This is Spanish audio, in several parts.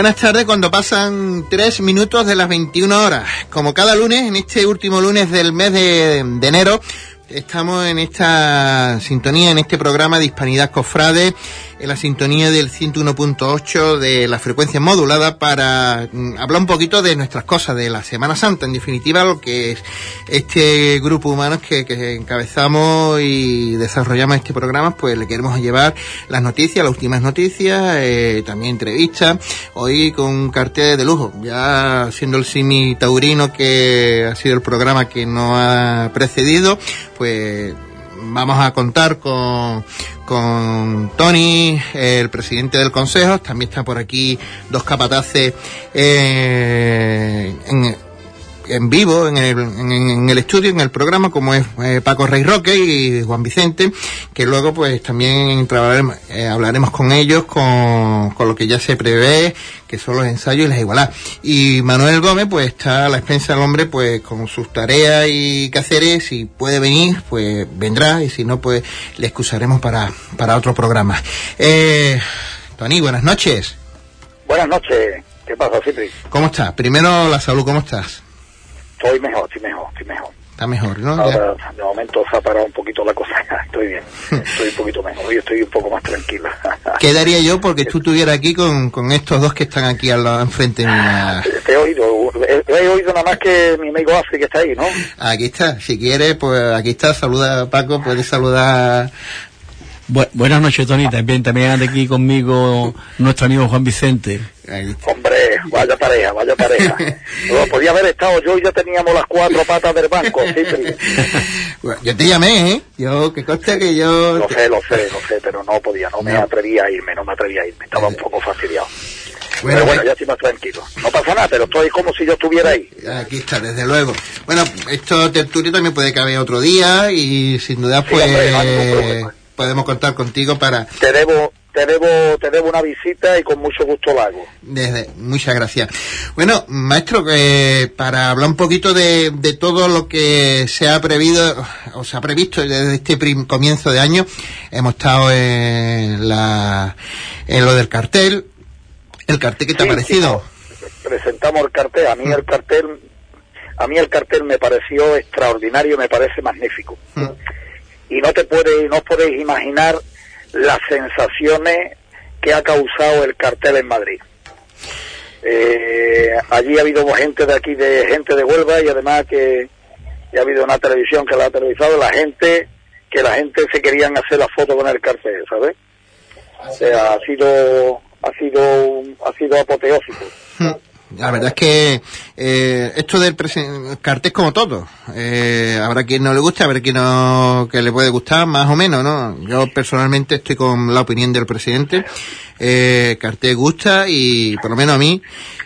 Buenas tardes, cuando pasan tres minutos de las 21 horas. Como cada lunes, en este último lunes del mes de enero, estamos en esta sintonía, en este programa de Hispanidad Cofrade en la sintonía del 101.8 de la frecuencia modulada para mm, hablar un poquito de nuestras cosas, de la Semana Santa, en definitiva lo que es este grupo humano que, que encabezamos y desarrollamos este programa, pues le queremos llevar las noticias, las últimas noticias, eh, también entrevistas, hoy con un cartel de lujo, ya siendo el simi taurino que ha sido el programa que nos ha precedido, pues vamos a contar con, con Tony, el presidente del Consejo. También está por aquí dos capataces eh, en vivo en el, en, en el estudio, en el programa, como es eh, Paco Rey Roque y Juan Vicente, que luego pues también trabajaremos, eh, hablaremos con ellos con, con lo que ya se prevé, que son los ensayos y las igualadas. Y Manuel Gómez pues está a la expensa del hombre pues con sus tareas y quehaceres, si puede venir pues vendrá y si no pues le excusaremos para, para otro programa. Eh, Tony, buenas noches. Buenas noches. ¿Qué pasa, Cipri? ¿Cómo estás? Primero la salud, ¿cómo estás? Estoy mejor, estoy mejor, estoy mejor. Está mejor, ¿no? Ahora, de momento se ha parado un poquito la cosa, estoy bien, estoy un poquito mejor, hoy estoy un poco más tranquila. ¿Qué daría yo porque tú estuvieras aquí con, con estos dos que están aquí al lado, enfrente mía? Te he oído, he, he oído nada más que mi amigo Afri que está ahí, ¿no? Aquí está, si quieres, pues aquí está, saluda a Paco, puedes saludar Bu buenas noches, Tony. También, también anda aquí conmigo nuestro amigo Juan Vicente. Hombre, vaya pareja, vaya pareja. No, podía haber estado yo y ya teníamos las cuatro patas del banco. Bueno, yo te llamé, ¿eh? Yo, que conste que yo... Lo sé, lo sé, lo sé, pero no podía, no me atrevía a irme, no me atrevía a irme, estaba un poco fastidiado. Bueno, pero bueno, ya estoy más tranquilo. No pasa nada, pero estoy como si yo estuviera ahí. Aquí está, desde luego. Bueno, esto tertulio también puede caber otro día y sin duda, Sí, pues, hombre, no. Podemos contar contigo para... Te debo, te debo, te debo una visita y con mucho gusto la hago. Desde, muchas gracias. Bueno, maestro, eh, para hablar un poquito de, de todo lo que se ha previsto, o se ha previsto desde este prim- comienzo de año, hemos estado en, la, en lo del cartel. El cartel que te Sí, ha parecido. presentamos el cartel. A mí el cartel, a mí el cartel me pareció extraordinario, me parece magnífico. Mm. Y no te puedes, no podéis imaginar las sensaciones que ha causado el cartel en Madrid. Eh, allí ha habido gente de aquí, de gente de Huelva y además que, ha habido una televisión que la ha televisado, la gente, que la gente se querían hacer la foto con el cartel, ¿sabes? O sea, ha sido, ha sido, ha sido apoteósico. La verdad es que eh, esto del cartel es como todo. Eh, habrá quien no le guste, habrá quien no que le puede gustar, más o menos, ¿no? Yo personalmente estoy con la opinión del presidente. Eh, cartel gusta y por lo menos a mí.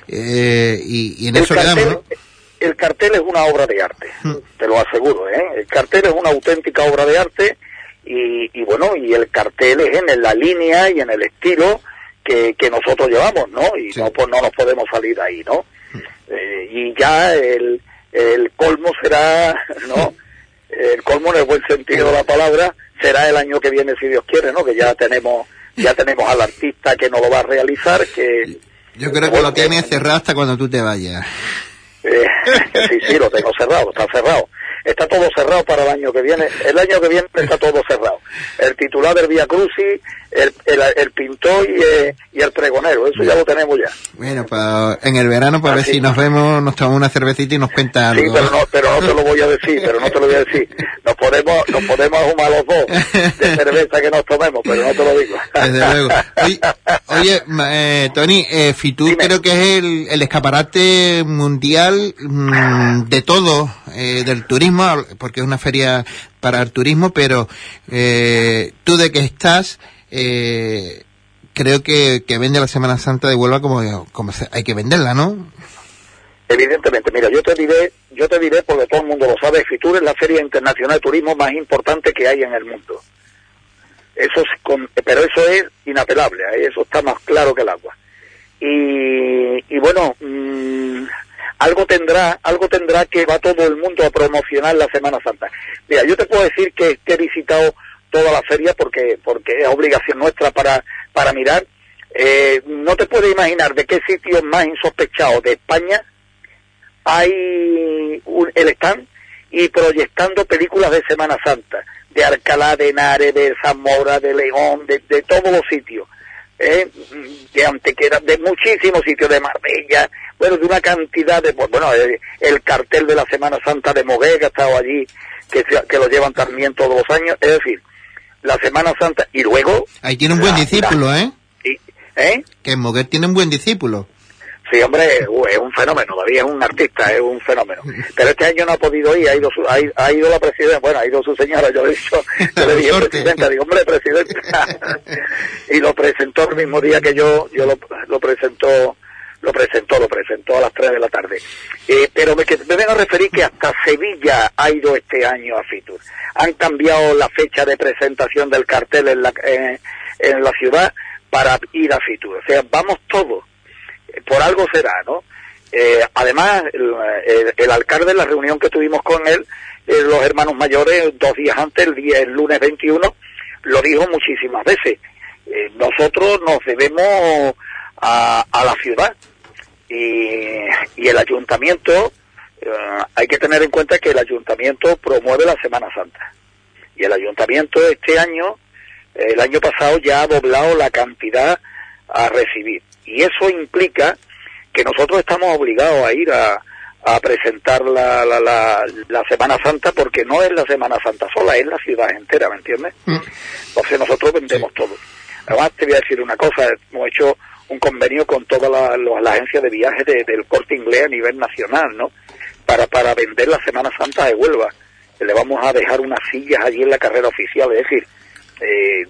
Eh, y, y en El eso cartel, quedamos, ¿no? el cartel es una obra de arte, Mm. te lo aseguro, ¿eh? El cartel es una auténtica obra de arte y, y bueno, y el cartel es en la línea y en el estilo que, que nosotros llevamos, ¿no? Y Sí. no, pues no nos podemos salir de ahí, ¿no? Eh, y ya el, el colmo será, ¿no? El colmo en el buen sentido de la palabra será el año que viene, si Dios quiere, ¿no? Que ya tenemos, ya tenemos al artista que nos lo va a realizar, que, Yo creo que lo tienes cerrado hasta cuando tú te vayas. Eh, sí, sí, lo tengo cerrado, está cerrado. Está todo cerrado para el año que viene. El año que viene está todo cerrado. El titular del Vía Crucis, el, el, el pintor y, eh, y el pregonero, eso ya lo tenemos ya. Bueno, pues en el verano, para ver Así. si nos vemos, nos tomamos una cervecita y nos cuenta Sí, algo. pero no, pero no te lo voy a decir, pero no te lo voy a decir. Nos podemos, nos podemos ahumar los dos de cerveza que nos tomemos, pero no te lo digo. Desde luego. Oye, eh, Tony, eh, Fitur Dime. creo que es el, el escaparate mundial mm, de todo, eh, del turismo, porque es una feria para el turismo, pero eh, tú de que estás, eh, creo que, que vende la Semana Santa de Huelva como, como se- hay que venderla, ¿no? Evidentemente, mira, yo te diré, yo te diré, porque todo el mundo lo sabe, Fitur es la feria internacional de turismo más importante que hay en el mundo. Eso es con- pero eso es inapelable, eso está más claro que el agua. Y, y bueno, mm, algo tendrá, algo tendrá que va todo el mundo a promocionar la Semana Santa. Mira, yo te puedo decir que, que he visitado toda la feria porque, porque es obligación nuestra para, para mirar. Eh, no te puedes imaginar de qué sitio más insospechado de España hay un, el stand y proyectando películas de Semana Santa, de Alcalá de Henares, de Zamora, de León, de, todos los sitios, ¿eh? de Antequera, de muchísimos sitios, de Marbella, bueno, de una cantidad de, pues, bueno, el, el cartel de la Semana Santa de Moguega ha estado allí, que, que lo llevan también todos los años, es decir, la Semana Santa, y luego... Ahí tiene un buen la- discípulo, ¿eh? y- ¿Eh? Que Moguer tiene un buen discípulo. Sí, hombre, es un fenómeno, David es un artista, es un fenómeno. Pero este año no ha podido ir, ha ido, su, ha, ido- ha ido la presidenta, bueno, ha ido su señora, yo le he dicho, yo le dije, presidenta, digo, hombre, presidenta. y lo presentó el mismo día que yo, yo lo, lo presentó, lo presentó, lo presentó a las 3 de la tarde. Eh, pero me, me vengo a referir que hasta Sevilla ha ido este año a Fitur. Han cambiado la fecha de presentación del cartel en la, eh, en la ciudad para ir a Fitur. O sea, vamos todos por algo será, ¿no? Eh, además, el, el- el alcalde, en la reunión que tuvimos con él, eh, los hermanos mayores, dos días antes, el, día, el lunes 21, lo dijo muchísimas veces. Eh, nosotros nos debemos a, a la ciudad y, y el ayuntamiento, eh, hay que tener en cuenta que el ayuntamiento promueve la Semana Santa. Y el ayuntamiento este año, el año pasado ya ha doblado la cantidad a recibir. Y eso implica que nosotros estamos obligados a ir a, a presentar la, la, la, la Semana Santa porque no es la Semana Santa sola, es la ciudad entera, ¿me entiendes? Mm. Entonces nosotros vendemos todo. Además te voy a decir una cosa, hemos hecho un convenio con todas las las agencias de viajes de- del corte inglés a nivel nacional, ¿no? Para, para vender la Semana Santa de Huelva. Le vamos a dejar unas sillas allí en la carrera oficial, es decir, eh,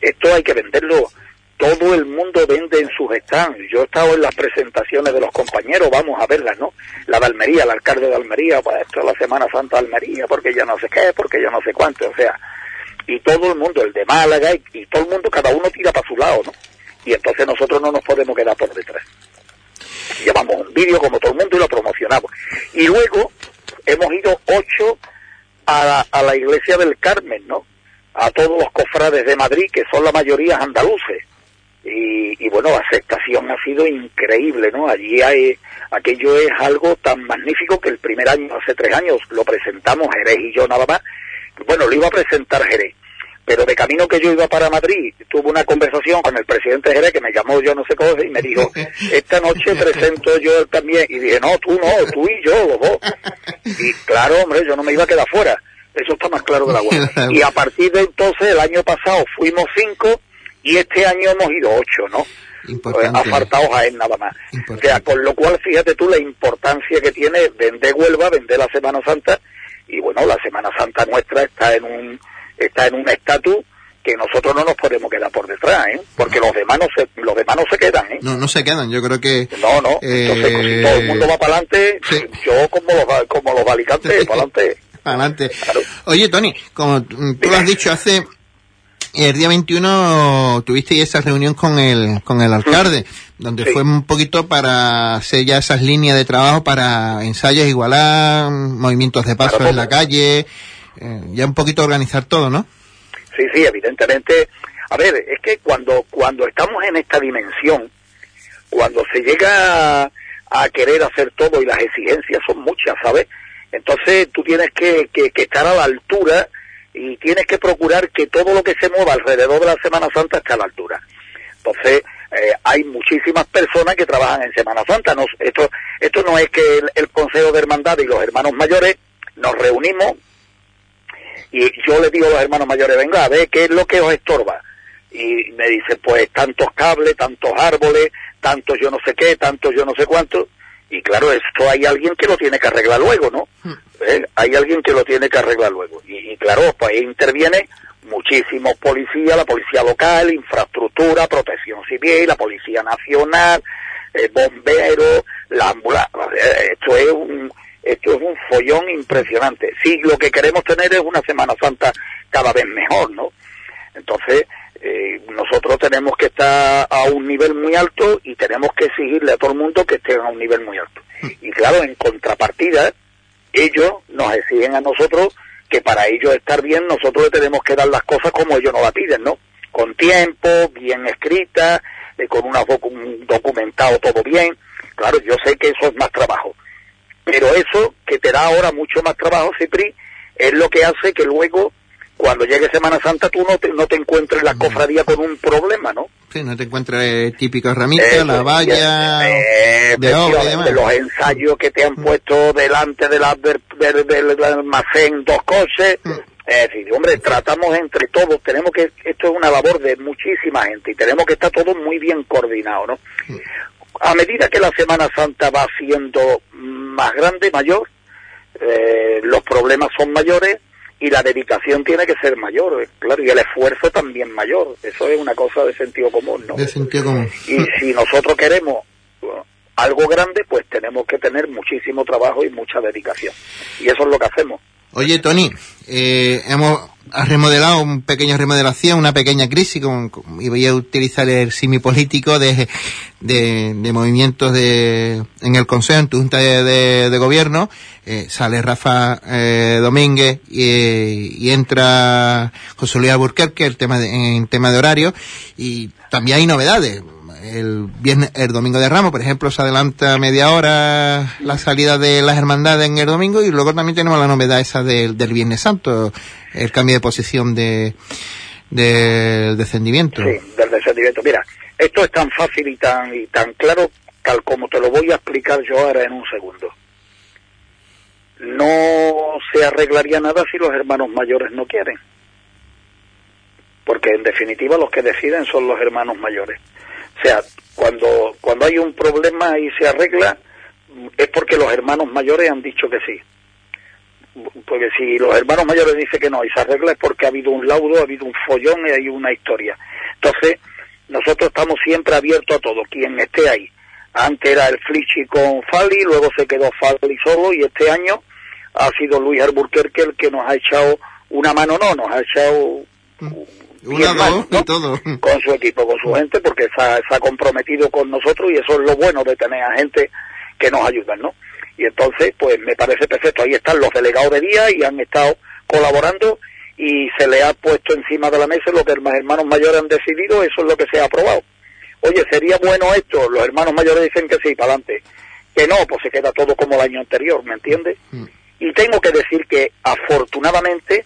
esto hay que venderlo. Todo el mundo vende en sus stands. Yo he estado en las presentaciones de los compañeros, vamos a verlas, ¿no? La de Almería, el alcalde de Almería, pues esto es la Semana Santa de Almería, porque ya no sé qué, porque ya no sé cuánto, o sea, y todo el mundo, el de Málaga, y todo el mundo, cada uno tira para su lado, ¿no? Y entonces nosotros no nos podemos quedar por detrás. Llevamos un vídeo como todo el mundo y lo promocionamos. Y luego hemos ido ocho a la, a la iglesia del Carmen, ¿no? A todos los cofrades de Madrid, que son la mayoría andaluces. Y, bueno, la aceptación ha sido increíble, ¿no? Allí hay, aquello es algo tan magnífico que el primer año, hace tres años, lo presentamos Jerez y yo nada más. Bueno, lo iba a presentar Jerez, pero de camino que yo iba para Madrid, tuve una conversación con el presidente de Jerez que me llamó yo no sé cómo y me dijo, esta noche presento yo también. Y dije, no, tú no, tú y yo, los dos. Y claro, hombre, yo no me iba a quedar fuera. Eso está más claro que la agua. Y a partir de entonces, el año pasado fuimos cinco y este año hemos ido ocho, ¿no? Importante. Apartados a él nada más. Importante. O sea, con lo cual, fíjate tú la importancia que tiene vender Huelva, vender la Semana Santa. Y bueno, la Semana Santa nuestra está en un está en un estatus que nosotros no nos podemos quedar por detrás, ¿eh? Porque los demás no se, los demás no se quedan, ¿eh? No, no se quedan. Yo creo que... No, no. Entonces, pues, si todo el mundo va para adelante, sí. yo como los, como los valicantes, para adelante. Adelante. Claro. Oye, Tony, como mm, tú lo has dicho hace... El día 21 tuviste esa reunión con el, con el alcalde, donde Sí. fue un poquito para hacer ya esas líneas de trabajo para ensayos igualar, movimientos de paso Claro, en la calle, eh, ya un poquito organizar todo, ¿no? Sí, sí, evidentemente. A ver, es que cuando, cuando estamos en esta dimensión, cuando se llega a, querer hacer todo y las exigencias son muchas, ¿sabes? Entonces tú tienes que, que, estar a la altura y tienes que procurar que todo lo que se mueva alrededor de la Semana Santa esté a la altura. Entonces, eh, hay muchísimas personas que trabajan en Semana Santa. No, esto, esto no es que el, el Consejo de Hermandad y los hermanos mayores nos reunimos y yo le digo a los hermanos mayores, venga, a ver qué es lo que os estorba. Y me dicen, pues tantos cables, tantos árboles, tantos yo no sé qué, tantos yo no sé cuánto. Y claro, esto hay alguien que lo tiene que arreglar luego, ¿no? ¿Eh? Hay alguien que lo tiene que arreglar luego. Y, y claro, pues ahí interviene muchísimos policías, la policía local, infraestructura, protección civil, la policía nacional, eh, bomberos, la ambulancia. Esto es un esto es un follón impresionante. Sí, lo que queremos tener es una Semana Santa cada vez mejor, ¿no? Entonces, eh, nosotros tenemos que estar a un nivel muy alto y tenemos que exigirle a todo el mundo que esté a un nivel muy alto. Y claro, en contrapartida, ellos nos exigen a nosotros que para ellos estar bien, nosotros le tenemos que dar las cosas como ellos nos la piden, ¿no? Con tiempo, bien escritas, eh, con una un documentado todo bien. Claro, yo sé que eso es más trabajo. Pero eso que te da ahora mucho más trabajo, Cipri, es lo que hace que luego cuando llegue Semana Santa tú no te, no te encuentres la cofradía con un problema, ¿no? Sí, no te encuentres típico ramita, la valla de, de los ensayos que te han mm. puesto delante de la, del, almacén, dos cosas. Mm. Es decir, hombre, tratamos entre todos, tenemos que, esto es una labor de muchísima gente y tenemos que estar todos muy bien coordinados, ¿no? Mm. A medida que la Semana Santa va siendo más grande, mayor, eh, los problemas son mayores, y la dedicación tiene que ser mayor, eh, claro, y el esfuerzo también mayor. Eso es una cosa de sentido común, ¿no? De sentido común. Y si nosotros queremos algo grande, pues tenemos que tener muchísimo trabajo y mucha dedicación. Y eso es lo que hacemos. Oye, Tony, eh, hemos remodelado un pequeño remodelación, una pequeña crisis, y voy a utilizar el simi político de, de, movimientos de, en el Consejo, en tu Junta de, Gobierno, eh, sale Rafa eh, Domínguez y, entra José Luis Alburquerque el tema en tema de horario, y también hay novedades el viernes, el domingo de Ramos, por ejemplo, se adelanta media hora la salida de las hermandades en el domingo y luego también tenemos la novedad esa del, del Viernes Santo, el cambio de posición de del descendimiento. Sí, del descendimiento. Mira, esto es tan fácil y tan y tan claro tal como te lo voy a explicar yo ahora en un segundo. No se arreglaría nada si los hermanos mayores no quieren. Porque en definitiva los que deciden son los hermanos mayores. O sea, cuando, cuando hay un problema y se arregla, es porque los hermanos mayores han dicho que sí. Porque si los hermanos mayores dicen que no y se arregla es porque ha habido un laudo, ha habido un follón y hay una historia. Entonces, nosotros estamos siempre abiertos a todo, quien esté ahí. Antes era el Flichi con Fali, luego se quedó Fali solo y este año ha sido Luis Alburquerque el que nos ha echado una mano, no, nos ha echado todo. con su equipo, con su gente, porque se ha, comprometido con nosotros y eso es lo bueno de tener a gente que nos ayudan, ¿no? Y entonces, pues me parece perfecto. Ahí están los delegados de día y han estado colaborando y se le ha puesto encima de la mesa lo que los hermanos mayores han decidido, eso es lo que se ha aprobado. Oye, ¿sería bueno esto? Los hermanos mayores dicen que sí, para adelante. Que no, pues se queda todo como el año anterior, ¿me entiendes? Mm. Y tengo que decir que afortunadamente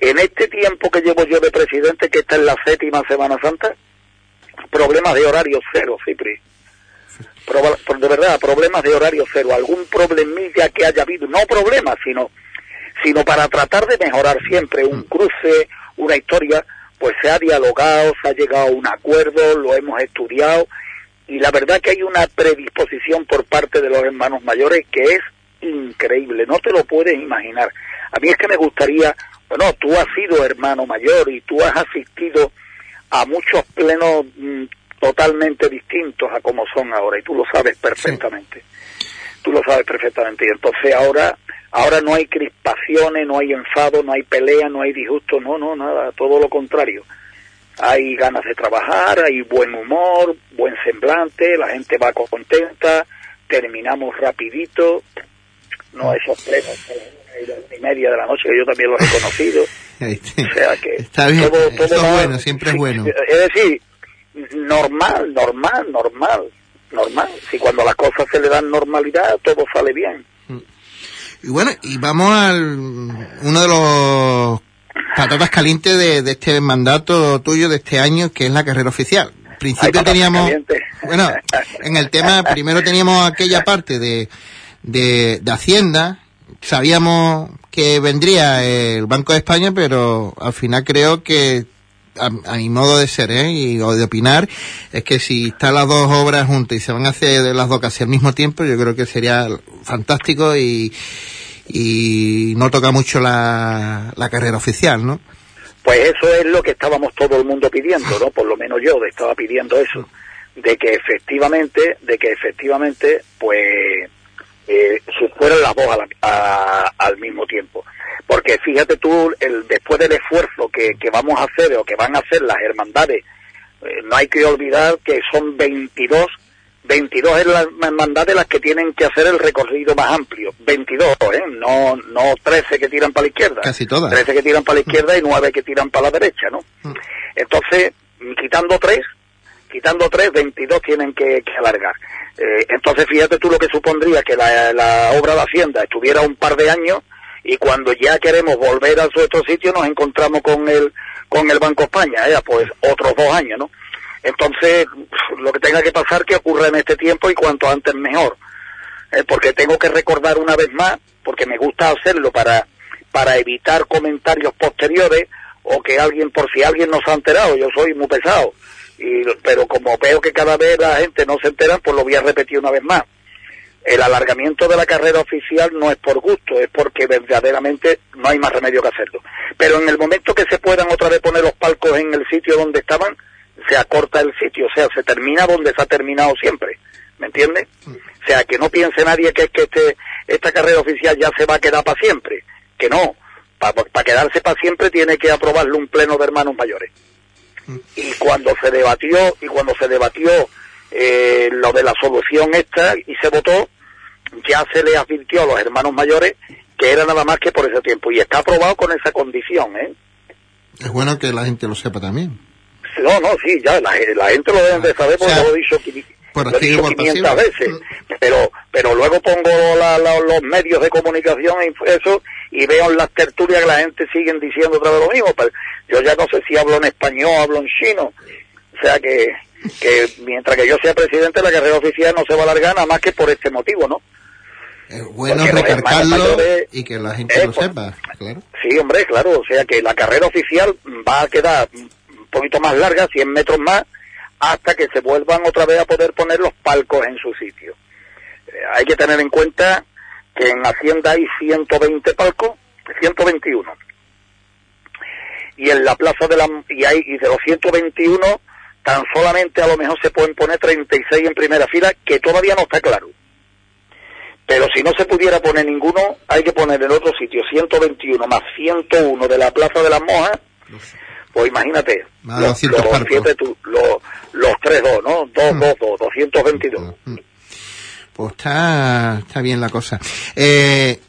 en este tiempo que llevo yo de presidente, que está en la séptima Semana Santa, problemas de horario cero, Cipri. de verdad, problemas de horario cero. Algún problemilla que haya habido, no problemas, sino, sino para tratar de mejorar siempre un cruce, una historia, pues se ha dialogado, se ha llegado a un acuerdo, lo hemos estudiado y la verdad que hay una predisposición por parte de los hermanos mayores que es increíble, no te lo puedes imaginar. A mí es que me gustaría bueno, tú has sido hermano mayor y tú has asistido a muchos plenos mm, totalmente distintos a como son ahora y tú lo sabes perfectamente. Tú lo sabes perfectamente y entonces ahora ahora no hay crispaciones, no hay enfado, no hay pelea, no hay disgusto, no, no, nada, todo lo contrario. Hay ganas de trabajar, hay buen humor, buen semblante, la gente va contenta, terminamos rapidito, no esos plenos y media de la noche, que yo también los he conocido. o sea que Está bien, todo, es bueno, siempre es bueno. Es decir, normal, normal, normal, normal. Si cuando las cosas se le dan normalidad, todo sale bien. Y bueno, y vamos al uno de los patatas calientes de, de este mandato tuyo de este año, que es la carrera oficial. Principio teníamos, bueno, en el tema, primero teníamos aquella parte de, de, de Hacienda, sabíamos que vendría el Banco de España, pero al final creo que a, mi modo de ser ¿eh? y, o de opinar es que si están las dos obras juntas y se van a hacer las dos casi al mismo tiempo, yo creo que sería fantástico y, y no toca mucho la, la carrera oficial, ¿no? Pues eso es lo que estábamos todo el mundo pidiendo, ¿no? Por lo menos yo estaba pidiendo eso, de que efectivamente, de que efectivamente, pues eh, fueran las dos al mismo tiempo. Porque fíjate tú, el, después del esfuerzo que, vamos a hacer o que van a hacer las hermandades, eh, no hay que olvidar que son 22, 22 hermandades las que tienen que hacer el recorrido más amplio. 22, ¿eh? No, no 13 que tiran para la izquierda. Casi todas. 13 que tiran para la izquierda y 9 que tiran para la derecha, ¿no? Mm. Entonces, quitando 3, quitando tres, 22 tienen que, alargar. Eh, entonces fíjate tú lo que supondría que la, obra de Hacienda estuviera un par de años y cuando ya queremos volver a nuestro sitio nos encontramos con el con el Banco España, ¿eh? pues otros dos años, ¿no? Entonces, lo que tenga que pasar que ocurra en este tiempo y cuanto antes mejor. Eh, porque tengo que recordar una vez más, porque me gusta hacerlo para, para evitar comentarios posteriores o que alguien, por si alguien no se ha enterado, yo soy muy pesado, y, pero como veo que cada vez la gente no se entera, pues lo voy a repetir una vez más. El alargamiento de la carrera oficial no es por gusto, es porque verdaderamente no hay más remedio que hacerlo. Pero en el momento que se puedan otra vez poner los palcos en el sitio donde estaban, se acorta el sitio, o sea, se termina donde se ha terminado siempre, ¿me entiendes? O sea, que no piense nadie que es que este, esta carrera oficial ya se va a quedar para siempre, que no, para quedarse para siempre tiene que aprobarlo un pleno de hermanos mayores. Y cuando se debatió, y cuando se debatió eh, lo de la solución esta y se votó, ya se le advirtió a los hermanos mayores que era nada más que por ese tiempo y está aprobado con esa condición, ¿eh? Es bueno que la gente lo sepa también. No, no, sí, ya, la, gente lo debe de saber porque lo he dicho, lo he dicho 500 veces. Pero, pero luego pongo los medios de comunicación y eso y veo en las tertulias que la gente sigue diciendo otra vez lo mismo. Pero yo ya no sé si hablo en español o hablo en chino. O sea que, que mientras que yo sea presidente, la carrera oficial no se va a alargar nada más que por este motivo, ¿no? Es bueno recargarlo y que la gente lo sepa, claro. Sí, hombre, claro. O sea que la carrera oficial va a quedar poquito más larga, 100 metros más, hasta que se vuelvan otra vez a poder poner los palcos en su sitio. Eh, hay que tener en cuenta que en Hacienda hay 120 palcos, 121. Y en la plaza de la y hay y de los 121 tan solamente a lo mejor se pueden poner 36 en primera fila, que todavía no está claro. Pero si no se pudiera poner ninguno, hay que poner en otro sitio 121 más 101 de la Plaza de las Mojas, pues imagínate, los, los, siete, los, los 3-2, ¿no? 2-2-2, 222. Mm. Pues está, está bien la cosa. Eh,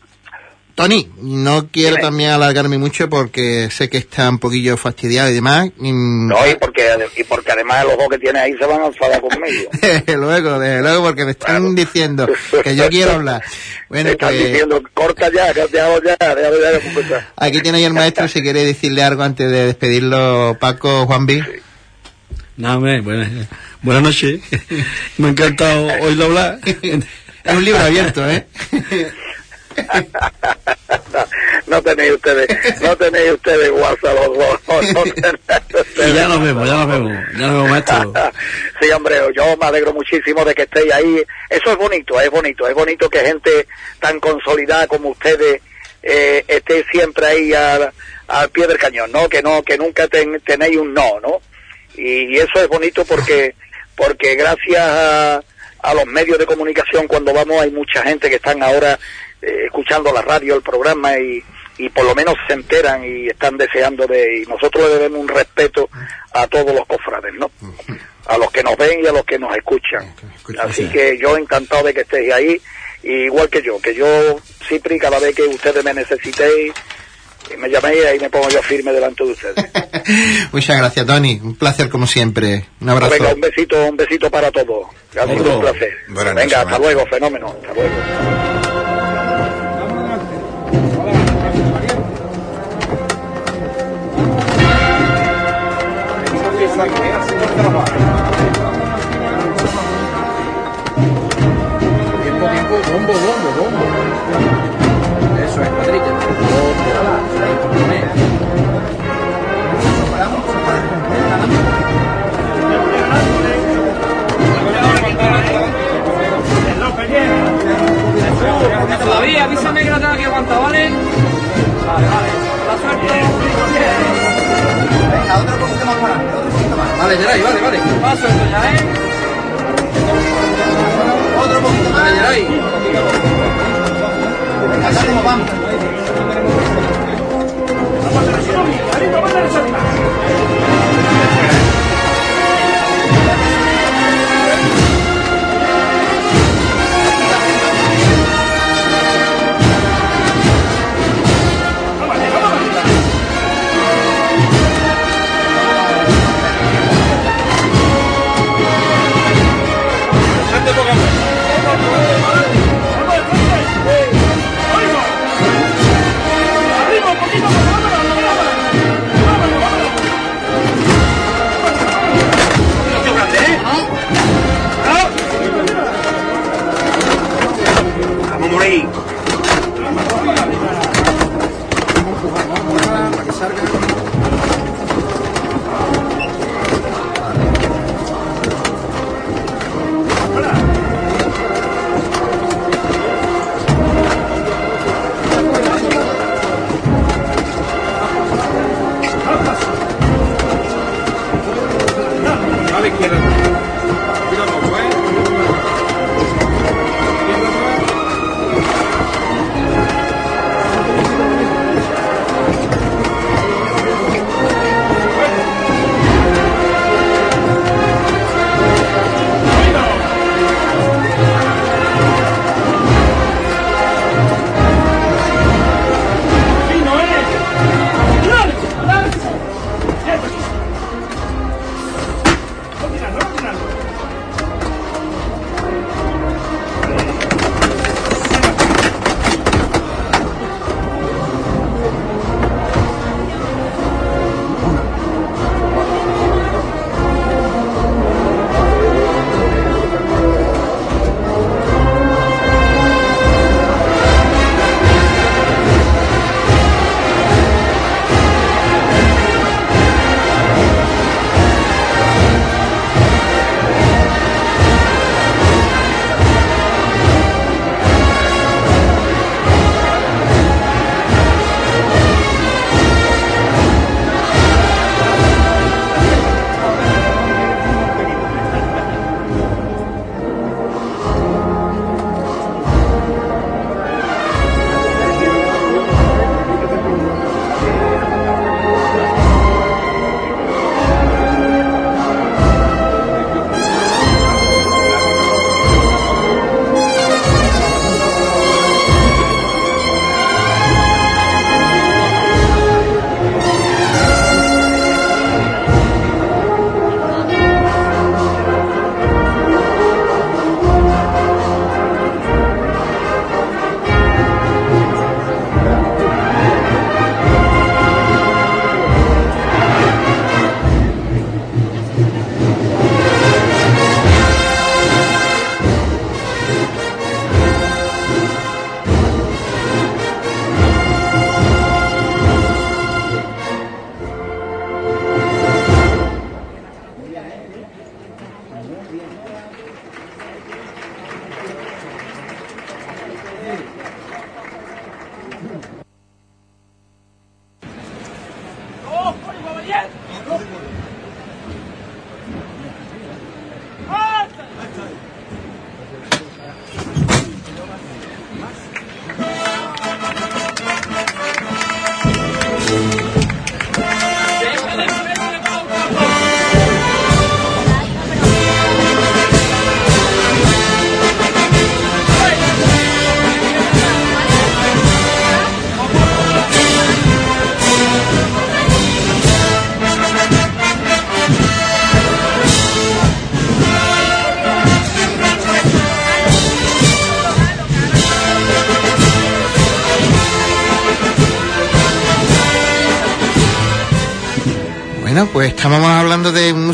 Tony, no quiero también alargarme mucho porque sé que está un poquillo fastidiado y demás. No, y porque, y porque además los dos que tiene ahí se van a enfadar conmigo. luego, desde luego, porque me están diciendo que yo quiero hablar. Bueno, me están pues, diciendo, corta ya, ya, ya, ya, Aquí tiene ahí el maestro, si quiere decirle algo antes de despedirlo, Paco, Juan B. No, buenas, buenas noches. me ha encantado oírlo hablar. es un libro abierto, ¿eh? no, tenéis ustedes, no tenéis ustedes WhatsApp los dos. ya nos vemos, ya nos vemos, ya nos vemos, maestro. sí, hombre, yo me alegro muchísimo de que estéis ahí. Eso es bonito, es bonito, es bonito que gente tan consolidada como ustedes eh, esté siempre ahí al, pie del cañón, ¿no? Que no, que nunca tenéis un no, ¿no? Y, eso es bonito porque, porque gracias a, a los medios de comunicación cuando vamos hay mucha gente que están ahora eh, escuchando la radio, el programa y, y por lo menos se enteran y están deseando de... Y nosotros le debemos un respeto a todos los cofrades, ¿no? A los que nos ven y a los que nos escuchan. Así que yo encantado de que estéis ahí, igual que yo, que yo, Cipri, cada vez que ustedes me necesitéis, me llaméis y me pongo yo firme delante de ustedes. Muchas gracias, Tony. Un placer como siempre. Un abrazo. Venga, un besito, un besito para todos. Ha sido un placer. Venga, hasta luego, fenómeno. Hasta luego. Tiempo, tiempo, bombo, bombo, bombo. Eso es, Patricia. Todavía, avísame que la tengo que aguantar, ¿vale? Vale, vale. La suerte. Venga, otro poquito más para adelante, otro poquito más. Vale, Geray, vale, vale. Paso esto ya, ¿eh? Otro poquito más. Vale, Geray.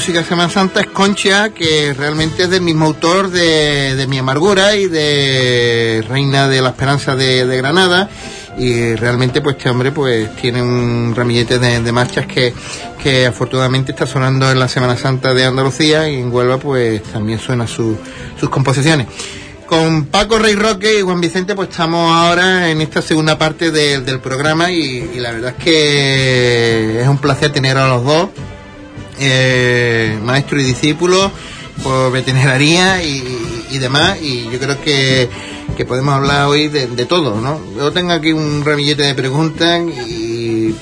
Música de Semana Santa, es Concha, que realmente es del mismo autor de, Mi Amargura y de Reina de la Esperanza de, Granada. Y realmente pues este hombre pues tiene un ramillete de, marchas que, que afortunadamente está sonando en la Semana Santa de Andalucía y en Huelva pues también suena su- sus composiciones. Con Paco Rey Roque y Juan Vicente pues estamos ahora en esta segunda parte de- del programa y la verdad es que es un placer tener a los dos, eh, maestro y discípulo, por veterinaria y, y demás y yo creo que, que podemos hablar hoy de, de todo, ¿no? Yo tengo aquí un ramillete de preguntas y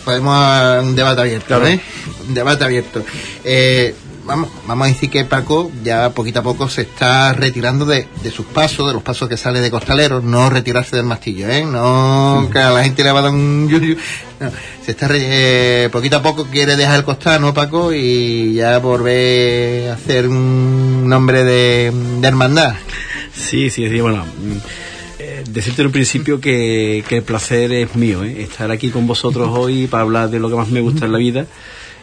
podemos un debate abierto. ¿eh? Un debate abierto. Eh, vamos, vamos a decir que Paco ya poquito a poco se está retirando de, de sus pasos, de los pasos que sale de costaleros, no retirarse del mastillo, ¿eh? No que a la gente le va a dar un yuyu. No, se está re- eh, poquito a poco quiere dejar el costal, ¿no, Paco? Y ya volver a hacer un nombre de, de hermandad. Sí, sí, sí, bueno. mm, eh, decirte en un principio que, que el placer es mío, ¿eh? estar aquí con vosotros hoy para hablar de lo que más me gusta en la vida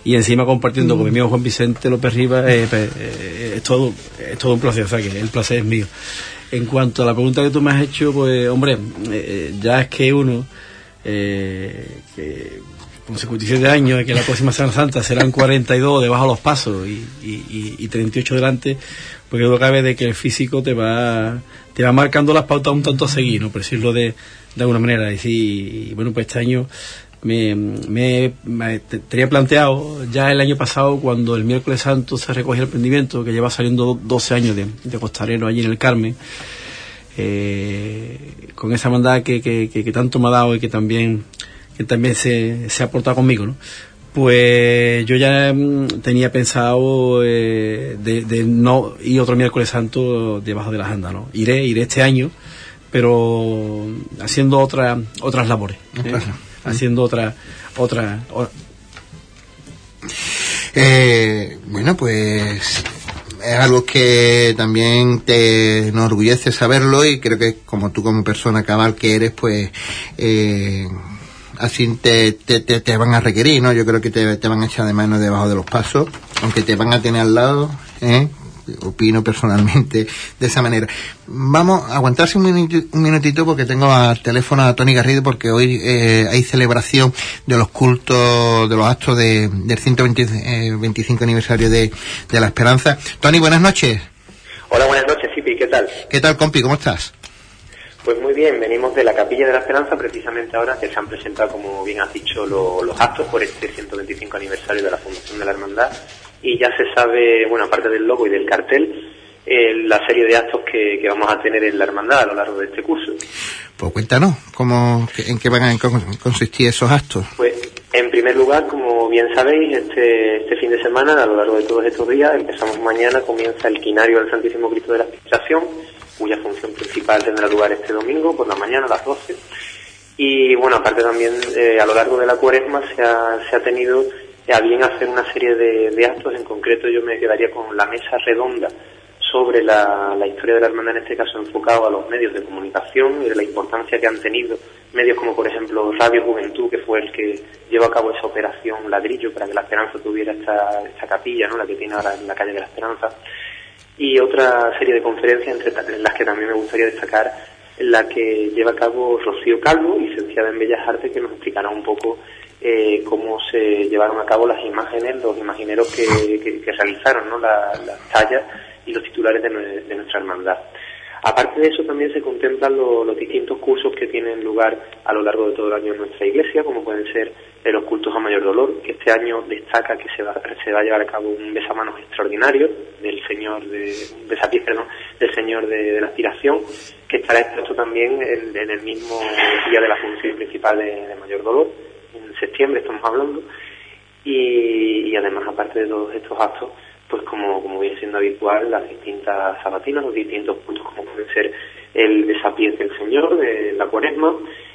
y encima compartiendo con mi amigo Juan Vicente López Rivas eh, eh, es, todo, es todo un placer, o sea que el placer es mío. En cuanto a la pregunta que tú me has hecho, pues hombre, eh, ya es que uno, eh, que con 57 años, que la próxima Semana Santa serán 42 debajo de los pasos y, y, y, y 38 delante, porque no cabe de que el físico te va te va marcando las pautas un tanto a seguir, ¿no? Por decirlo de, de alguna manera. Y, sí, y bueno, pues este año me, me, me te- tenía planteado ya el año pasado cuando el miércoles santo se recogió el prendimiento que lleva saliendo do- 12 años de, costarero allí en el Carmen eh, con esa mandada que, que, que, tanto me ha dado y que también que también se, se ha portado conmigo ¿no? pues yo ya mm, tenía pensado eh, de, no ir otro miércoles santo debajo de las andas ¿no? iré iré este año pero haciendo otra, otras labores ¿eh? Haciendo otra otra Eh, bueno, pues es algo que también te enorgullece saberlo y creo que como tú como persona cabal que eres, pues eh, así te, te, te, te van a requerir, ¿no? Yo creo que te, te van a echar de mano debajo de los pasos, aunque te van a tener al lado, ¿eh? Opino personalmente de esa manera. Vamos a aguantarse un minutito, un minutito porque tengo al teléfono a Tony Garrido porque hoy eh, hay celebración de los cultos, de los actos de, del 125 aniversario de, de la Esperanza. Tony, buenas noches. Hola, buenas noches, Sipi, ¿qué tal? ¿Qué tal, compi? ¿Cómo estás? Pues muy bien, venimos de la Capilla de la Esperanza precisamente ahora que se han presentado, como bien has dicho, lo- los actos por este 125 aniversario de la Fundación de la Hermandad y ya se sabe, bueno, aparte del logo y del cartel, eh, la serie de actos que, que vamos a tener en la Hermandad a lo largo de este curso. Pues cuéntanos, ¿cómo, ¿en qué van a con- consistir esos actos? Pues, en primer lugar, como bien sabéis, este, este fin de semana, a lo largo de todos estos días, empezamos mañana, comienza el quinario del Santísimo Cristo de la Aspiración, cuya función principal tendrá lugar este domingo por la mañana a las 12. Y bueno, aparte también eh, a lo largo de la cuaresma se ha, se ha tenido a bien hacer una serie de, actos, en concreto yo me quedaría con la mesa redonda sobre la, historia de la hermandad, en este caso enfocado a los medios de comunicación y de la importancia que han tenido medios como por ejemplo Radio Juventud, que fue el que llevó a cabo esa operación ladrillo para que la Esperanza tuviera esta, esta capilla, ¿no? la que tiene ahora en la calle de la Esperanza, y otra serie de conferencias entre las que también me gustaría destacar la que lleva a cabo Rocío Calvo, licenciada en Bellas Artes, que nos explicará un poco eh, cómo se llevaron a cabo las imágenes, los imagineros que, que- que realizaron ¿no? La- las tallas y los titulares de, nue- de nuestra hermandad. Aparte de eso, también se contemplan lo- los distintos cursos que tienen lugar a lo largo de todo el año en nuestra iglesia, como pueden ser los cultos a mayor dolor, que este año destaca que se va, se va a llevar a cabo un besamanos extraordinario del Señor de, un besapiés, perdón, del Señor de, la Aspiración, que estará expuesto también en, el mismo día de la función principal de, de mayor dolor, septiembre estamos hablando, y, y además, aparte de todos estos actos, pues como, como viene siendo habitual, las distintas sabatinas, los distintos puntos como pueden ser el desapiés del Señor, de la cuaresma,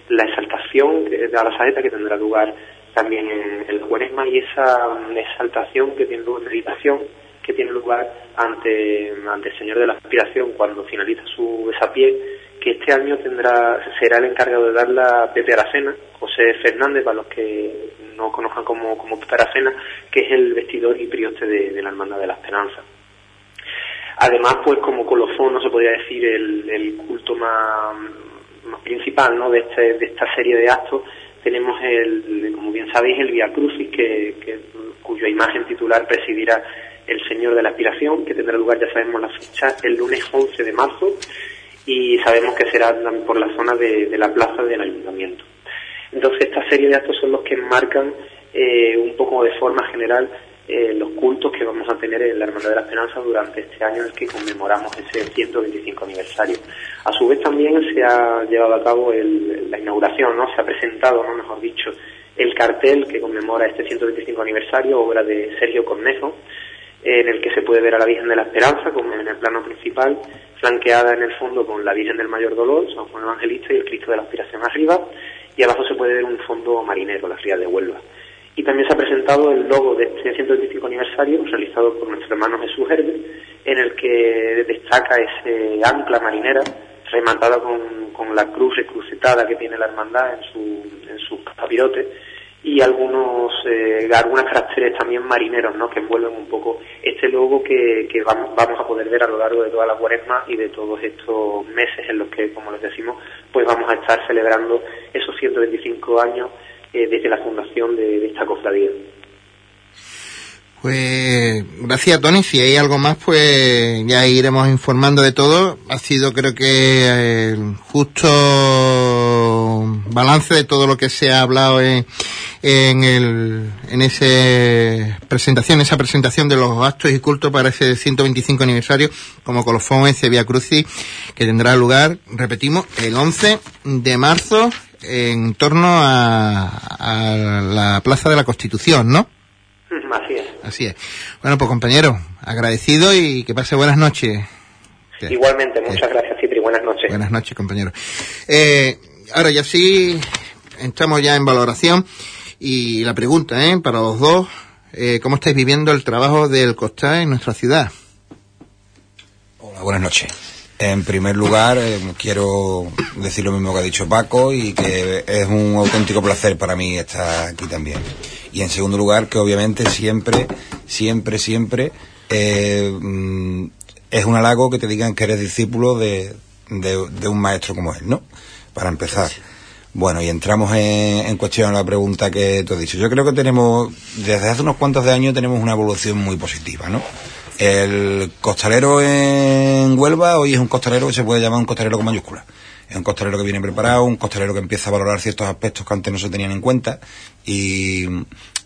la exaltación de la saeta que tendrá lugar también en, en la cuaresma y esa exaltación que tiene lugar, meditación que tiene lugar ante, ante el Señor de la Aspiración cuando finaliza su desapié, este año tendrá será el encargado de dar la Pepe Aracena, José Fernández, para los que no conozcan como, como Pepe Aracena, que es el vestidor y prioste de, la Hermandad de la Esperanza. Además, pues como colofón, no se podría decir el, culto más, más principal ¿no? de, este, de esta serie de actos, tenemos, el, como bien sabéis, el Via Crucis, que, que- cuya imagen titular presidirá el Señor de la Aspiración, que tendrá lugar, ya sabemos la fecha, el lunes 11 de marzo, y sabemos que será por la zona de, de la plaza del Ayuntamiento. Entonces, esta serie de actos son los que marcan eh, un poco de forma general eh, los cultos que vamos a tener en la Hermandad de la Esperanza durante este año en el que conmemoramos ese 125 aniversario. A su vez también se ha llevado a cabo el- la inauguración, ¿no? Se ha presentado, ¿no? Mejor dicho, el cartel que conmemora este 125 aniversario, obra de Sergio Cornejo, en el que se puede ver a la Virgen de la Esperanza, como en el plano principal, flanqueada en el fondo con la Virgen del Mayor Dolor, San Juan Evangelista y el Cristo de la Aspiración arriba, y abajo se puede ver un fondo marinero, la Ría de Huelva. Y también se ha presentado el logo de este 125 aniversario, realizado por nuestro hermano Jesús Herbe, en el que destaca ese ancla marinera, rematada con, con la cruz recrucetada que tiene la hermandad en su, en su capirote, y algunos eh, algunas caracteres también marineros ¿no? que envuelven un poco este logo que, que vamos, vamos a poder ver a lo largo de toda la cuaresma y de todos estos meses en los que, como les decimos, pues vamos a estar celebrando esos 125 años eh, desde la fundación de, esta cofradía. Pues gracias Tony, si hay algo más pues ya iremos informando de todo. Ha sido creo que eh, justo balance de todo lo que se ha hablado en, en, el, en ese presentación, esa presentación de los actos y cultos para ese 125 aniversario como colofón en Sevilla Crucis, que tendrá lugar, repetimos, el 11 de marzo en torno a, a la Plaza de la Constitución, ¿no? Así es. Así es. Bueno, pues compañero, agradecido y que pase buenas noches. Igualmente, muchas gracias, Cipri. Buenas noches. Buenas noches, compañero. Eh, ahora ya sí, entramos ya en valoración y la pregunta, ¿eh? Para los dos, eh, ¿cómo estáis viviendo el trabajo del Costa en nuestra ciudad? Hola, buenas noches. En primer lugar, eh, quiero decir lo mismo que ha dicho Paco y que es un auténtico placer para mí estar aquí también. Y en segundo lugar, que obviamente siempre, siempre, siempre eh, mm, es un halago que te digan que eres discípulo de, de- de un maestro como él, ¿no? Para empezar. Bueno, y entramos en, en cuestión a la pregunta que tú has dicho. Yo creo que tenemos, desde hace unos cuantos de años, tenemos una evolución muy positiva, ¿no? El costalero en Huelva hoy es un costalero que se puede llamar un costalero con mayúsculas. Es un costalero que viene preparado, un costalero que empieza a valorar ciertos aspectos que antes no se tenían en cuenta y,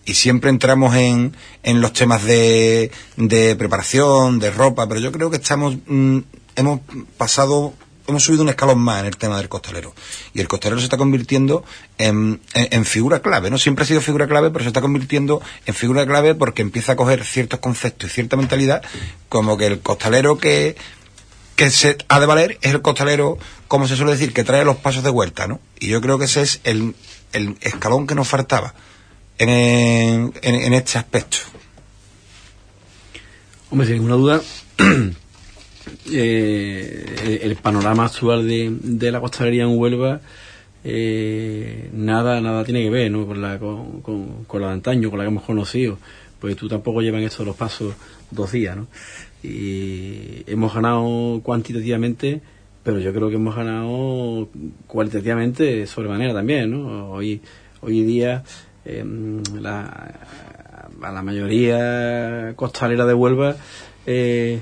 y siempre entramos en, en los temas de, de preparación, de ropa, pero yo creo que estamos, mm, hemos pasado hemos subido un escalón más en el tema del costalero. Y el costalero se está convirtiendo en, en- figura clave, ¿no? Siempre ha sido figura clave, pero se está convirtiendo en figura clave porque empieza a coger ciertos conceptos y cierta mentalidad, como que el costalero que, que se ha de valer es el costalero, como se suele decir, que trae los pasos de vuelta, ¿no? Y yo creo que ese es el, el escalón que nos faltaba en, en, en este aspecto. Hombre, sin ninguna duda, eh, el, panorama actual de, de la costalería en Huelva eh, nada nada tiene que ver ¿no? con, la, con, con- la de antaño, con la que hemos conocido. Pues tú tampoco llevan esto de los pasos dos días, ¿no? Y hemos ganado cuantitativamente, pero yo creo que hemos ganado cualitativamente sobremanera también, ¿no? Hoy, hoy día em, la, a la mayoría costalera de Huelva eh,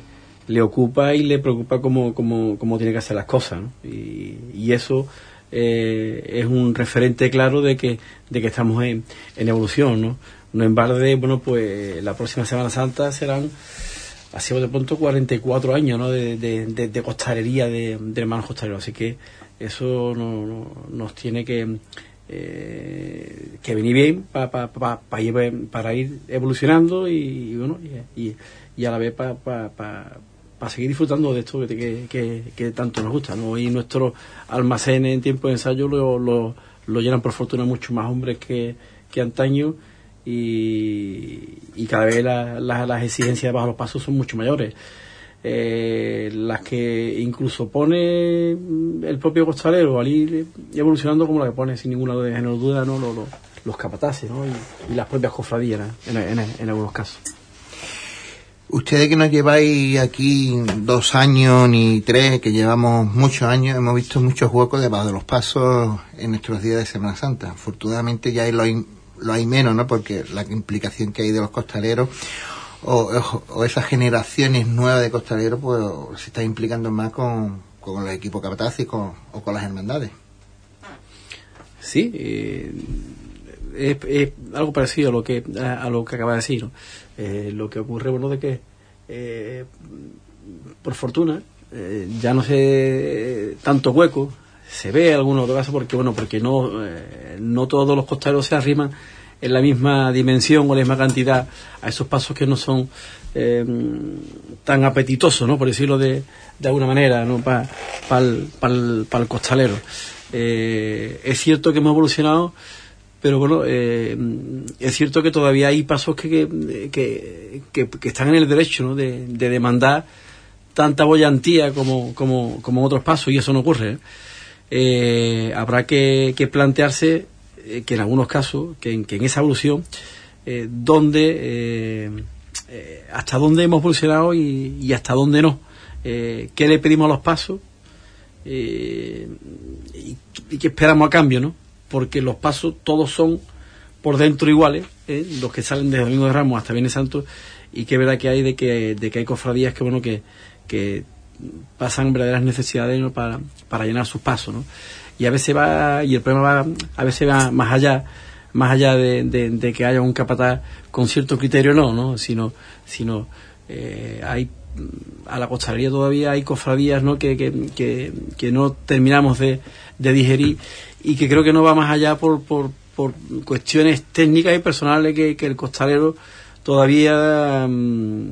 le ocupa y le preocupa cómo, cómo, cómo tiene que hacer las cosas. Y, eso eh, es un referente claro de que, de que estamos en, en evolución. ¿no? no en balde, bueno, pues la próxima Semana Santa serán, así de pronto, 44 años ¿no? de, de, de, costalería de, de hermanos costaleros. Así que eso no- no- nos tiene que eh, que venir bien pa, pa- pa- para ir evolucionando y, y bueno y- y a la vez para pa, pa- pa seguir disfrutando de esto que, que, que- tanto nos gusta ¿no? y nuestros almacenes en tiempo de ensayo lo, lo, llenan por fortuna mucho más hombres que, antaño y, cada vez la- la- las exigencias bajo los pasos son mucho mayores eh, las que incluso pone el propio costalero al ir evolucionando como la que pone sin ninguna duda ¿no? Los, capataces ¿no? y, las propias cofradías en algunos casos. Ustedes que nos lleváis aquí dos años ni tres, que llevamos muchos años, hemos visto muchos huecos debajo de los pasos en nuestros días de Semana Santa. Afortunadamente ya lo hay, lo hay menos, ¿no? Porque la implicación que hay de los costaleros o, esas generaciones nuevas de costaleros, pues se está implicando más con, con los equipos capataces y con- o con las hermandades. Sí, eh, es, algo parecido a lo que a, lo que acaba de decir. ¿no? Eh, lo que ocurre, bueno, de que eh, por fortuna eh, ya no se tanto hueco, se ve algunos otros casos porque bueno, porque no no todos los costeros se arriman en la misma dimensión o la misma cantidad a esos pasos que no son eh, tan apetitosos, ¿no? Por decirlo de, de alguna manera, ¿no? Para el costalero. Eh, es cierto que hemos evolucionado, pero bueno, eh, es cierto que todavía hay pasos que, que, que, están en el derecho ¿no? de, de demandar tanta bollantía como, como, como otros pasos y eso no ocurre. ¿eh? Eh, habrá que, plantearse que en algunos casos, que en, en esa evolución, dónde, hasta dónde hemos evolucionado y, hasta dónde no. ¿Qué le pedimos a los pasos? Y, y qué esperamos a cambio, ¿no? Porque los pasos todos son por dentro iguales, ¿eh? los que salen desde Domingo de Ramos hasta Viernes Santo, y qué verdad que hay de que, de que hay cofradías que, bueno, que, que pasan verdaderas necesidades ¿no? para, para llenar sus pasos, ¿no? y a veces va, y el problema va, a veces va más allá, más allá de, de, que haya un capataz con cierto criterio, no, ¿no? Sino, sino eh, hay a la costalería todavía hay cofradías ¿no? que, que, que, no terminamos de, de, digerir y que creo que no va más allá por, por, por cuestiones técnicas y personales que, que el costalero todavía mm,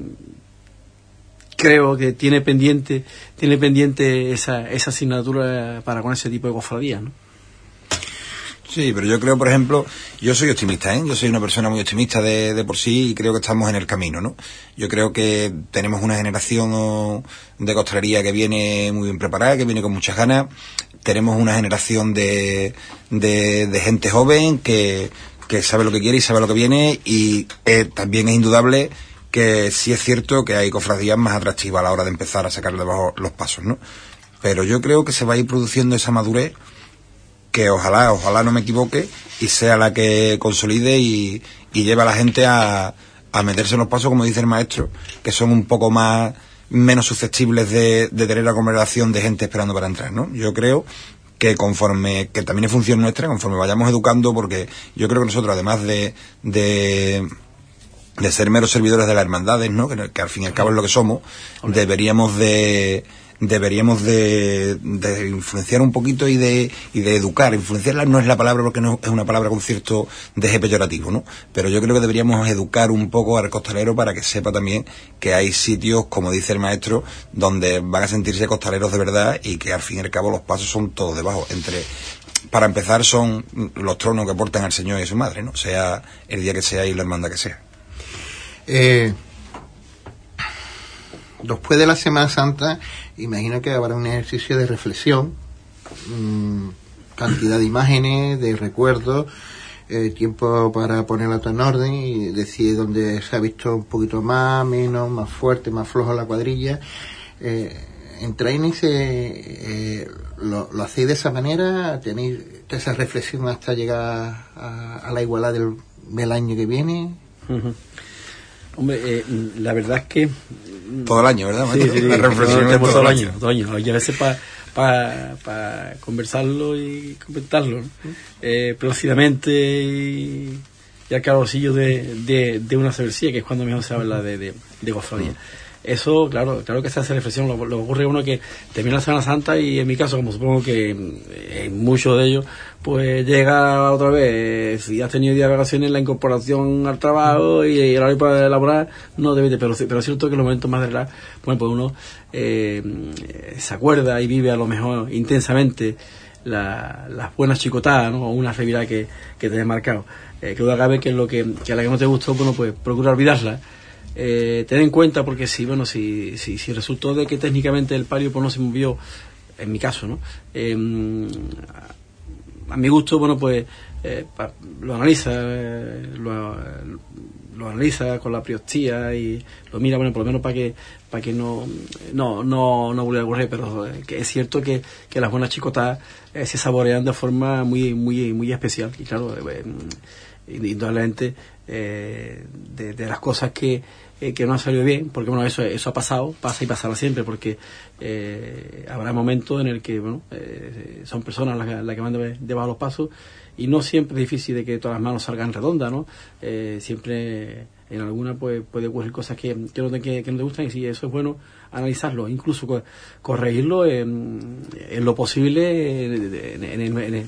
creo que tiene pendiente tiene pendiente esa, esa asignatura para con ese tipo de cofradías. Sí, pero yo creo, por ejemplo, yo soy optimista, ¿eh? Yo soy una persona muy optimista de, de, por sí y creo que estamos en el camino, ¿no? Yo creo que tenemos una generación de costalería que viene muy bien preparada, que viene con muchas ganas. Tenemos una generación de, de, gente joven que, que sabe lo que quiere y sabe lo que viene y eh, también es indudable que sí es cierto que hay cofradías más atractivas a la hora de empezar a sacar debajo los pasos, ¿no? Pero yo creo que se va a ir produciendo esa madurez que ojalá, ojalá no me equivoque y sea la que consolide y, y lleve a la gente a, a meterse en los pasos, como dice el maestro, que son un poco más menos susceptibles de, de tener la conversación de gente esperando para entrar, ¿no? Yo creo que conforme, que también es función nuestra, conforme vayamos educando, porque yo creo que nosotros, además de, de, de ser meros servidores de las hermandades, ¿no? Que, que, al fin y al cabo es lo que somos, deberíamos de, deberíamos de, influenciar un poquito y de, y de educar. Influenciarla no es la palabra porque no es una palabra con cierto deje peyorativo, ¿no? Pero yo creo que deberíamos educar un poco al costalero para que sepa también que hay sitios, como dice el maestro, donde van a sentirse costaleros de verdad y que al fin y al cabo los pasos son todos debajo. Entre, para empezar son los tronos que portan al Señor y a su madre, ¿no? Sea el día que sea y la hermandad que sea. Eh, después de la Semana Santa, imagino que habrá un ejercicio de reflexión, mmm, cantidad de imágenes, de recuerdos, eh, tiempo para ponerla todo en orden y decir dónde se ha visto un poquito más, menos, más fuerte, más flojo la cuadrilla. Eh, ¿Entráis en ese, eh, lo, lo, hacéis de esa manera? ¿Tenéis esa reflexión hasta llegar a, a la igualdad del, del, año que viene? Hombre, eh, la verdad es que todo el año, ¿verdad? Sí, sí, sí. Todo, el año, todo el año. Y a veces para pa, pa conversarlo y comentarlo, ¿no? eh, plácidamente y, y al calorcillo de, de, de una cervecilla, que es cuando mejor se habla de, de. Eso, claro, claro que se hace reflexión. Lo, lo ocurre uno que termina la Semana Santa y en mi caso, como supongo que en muchos de ellos, pues llega otra vez, si has tenido días de vacaciones, la incorporación al trabajo y el horario para elaborar, no debe pero, pero es cierto que en los momentos más de verdad, bueno, pues uno eh, se acuerda y vive a lo mejor intensamente la, las buenas chicotadas, ¿no? O una revirada que, que te he marcado. Eh, que duda cabe que lo que, que a la que no te gustó, bueno, pues procura olvidarla. Eh, ten en cuenta porque si bueno si, si, si resultó de que técnicamente el palio pues no se movió en mi caso no eh, a mi gusto bueno pues eh, lo analiza lo, lo, analiza con la priostía y lo mira bueno por lo menos para que para que no no no no vuelva a ocurrir pero que es cierto que, que las buenas chicotas se saborean de forma muy muy muy especial y claro indudablemente de, de las cosas que eh, que no ha salido bien, porque bueno, eso, eso ha pasado, pasa y pasará siempre, porque eh, habrá momentos en el que, bueno, eh, son personas las, las que van de, debajo los pasos y no siempre es difícil de que todas las manos salgan redondas, ¿no? Eh, siempre en alguna pues, puede ocurrir cosas que, que, no te, que, que no te gustan y si eso es bueno analizarlo, incluso co corregirlo en, lo posible en, en, en,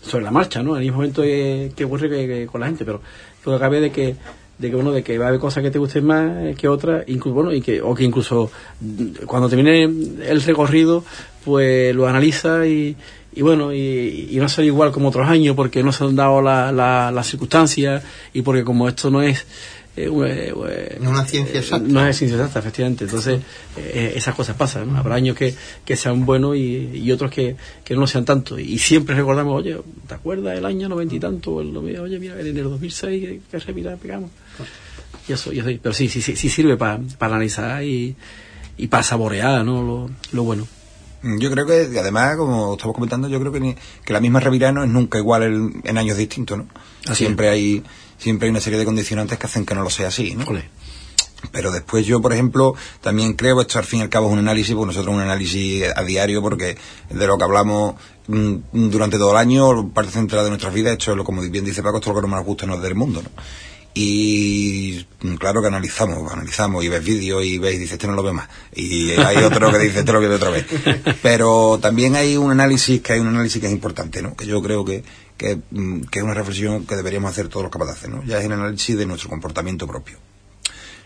sobre la marcha, ¿no? En el mismo momento que, que ocurre que, con la gente, pero todo cabe de que de que bueno de que va a haber cosas que te gusten más que otras incluso bueno y que o que incluso cuando termine el recorrido pues lo analiza y, y bueno y, y, no sale igual como otros años porque no se han dado las la, la circunstancias y porque como esto no es eh, eh, una ciencia exacta no es ciencia exacta efectivamente entonces eh, esas cosas pasan ¿no? habrá años que, que sean buenos y, y otros que, que no sean tanto y siempre recordamos oye ¿te acuerdas el año noventa y tanto el, oye mira en el 2006 que repita pegamos y eso, y eso, pero sí, sí, sí, sí sirve para pa analizar y, y para saborear ¿no? lo, lo bueno. Yo creo que, además, como estamos comentando, yo creo que, ni, que la misma revirada no es nunca igual el, en años distintos, ¿no? Así siempre es. hay siempre hay una serie de condicionantes que hacen que no lo sea así, ¿no? Olé. Pero después yo, por ejemplo, también creo, esto al fin y al cabo es un análisis, porque nosotros un análisis a diario, porque de lo que hablamos mm, durante todo el año, parte central de nuestras vidas, esto es lo, como bien dice Paco, esto es lo que nos más gusta no es del mundo, ¿no? Y mm, claro que analizamos, analizamos y ves vídeos y ves y dices, este no lo ve más. Y hay otro que dice, este lo ve otra vez. Pero también hay un análisis que hay un análisis que es importante, ¿no? Que yo creo que, que, mm, que es una reflexión que deberíamos hacer todos los capataces, ¿no? Ya es el análisis de nuestro comportamiento propio.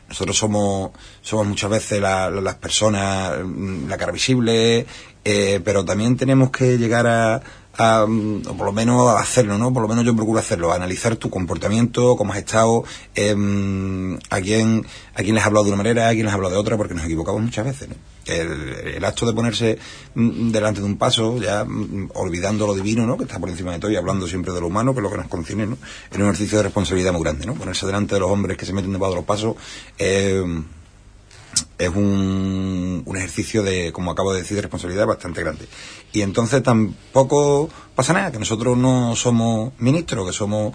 Nosotros somos, somos muchas veces la- la- las personas, mm, la cara visible, eh, pero también tenemos que llegar a, mm, o por lo menos hacerlo, ¿no? Por lo menos yo procuro hacerlo, analizar tu comportamiento, cómo has estado, em, a quién, a quién les has hablado de una manera, a quién les has hablado de otra, porque nos equivocamos muchas veces. El, acto de ponerse mm, delante de un paso, ya mm, olvidando lo divino, ¿no? Que está por encima de todo y hablando siempre de lo humano, que es lo que nos concierne, ¿no? Es un ejercicio de responsabilidad muy grande, ¿no? Ponerse delante de los hombres que se meten debajo de los pasos, em, es un, un ejercicio de, como acabo de decir, de responsabilidad bastante grande. Y entonces tampoco pasa nada, que nosotros no somos ministros, que somos,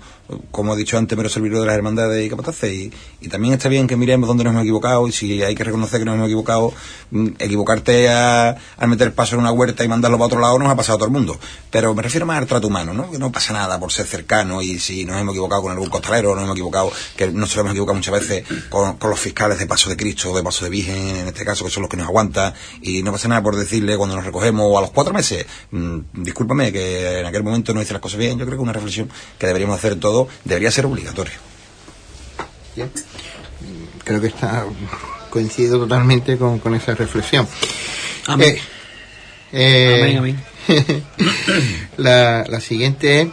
como he dicho antes, meros servidores de las hermandades y capataces. Y, también está bien que miremos dónde nos hemos equivocado y si hay que reconocer que nos hemos equivocado, mm, equivocarte a, meter paso en una huerta y mandarlo para otro lado nos ha pasado a todo el mundo. Pero me refiero más al trato humano, ¿no? Que no pasa nada por ser cercano y si nos hemos equivocado con algún costalero, nos hemos equivocado, que nos hemos equivocado muchas veces con, los fiscales de Paso de Cristo, de Paso de Virgen, en este caso, que son los que nos aguantan, y no pasa nada por decirle cuando nos recogemos o a los cuatro meses, mm, discúlpame que en aquel momento no hice las cosas bien, yo creo que una reflexión que deberíamos hacer todos debería ser obligatoria. Bien. Creo que está coincido totalmente con, con esa reflexión. Amén. Eh, eh, Amén, amén. la, la siguiente es,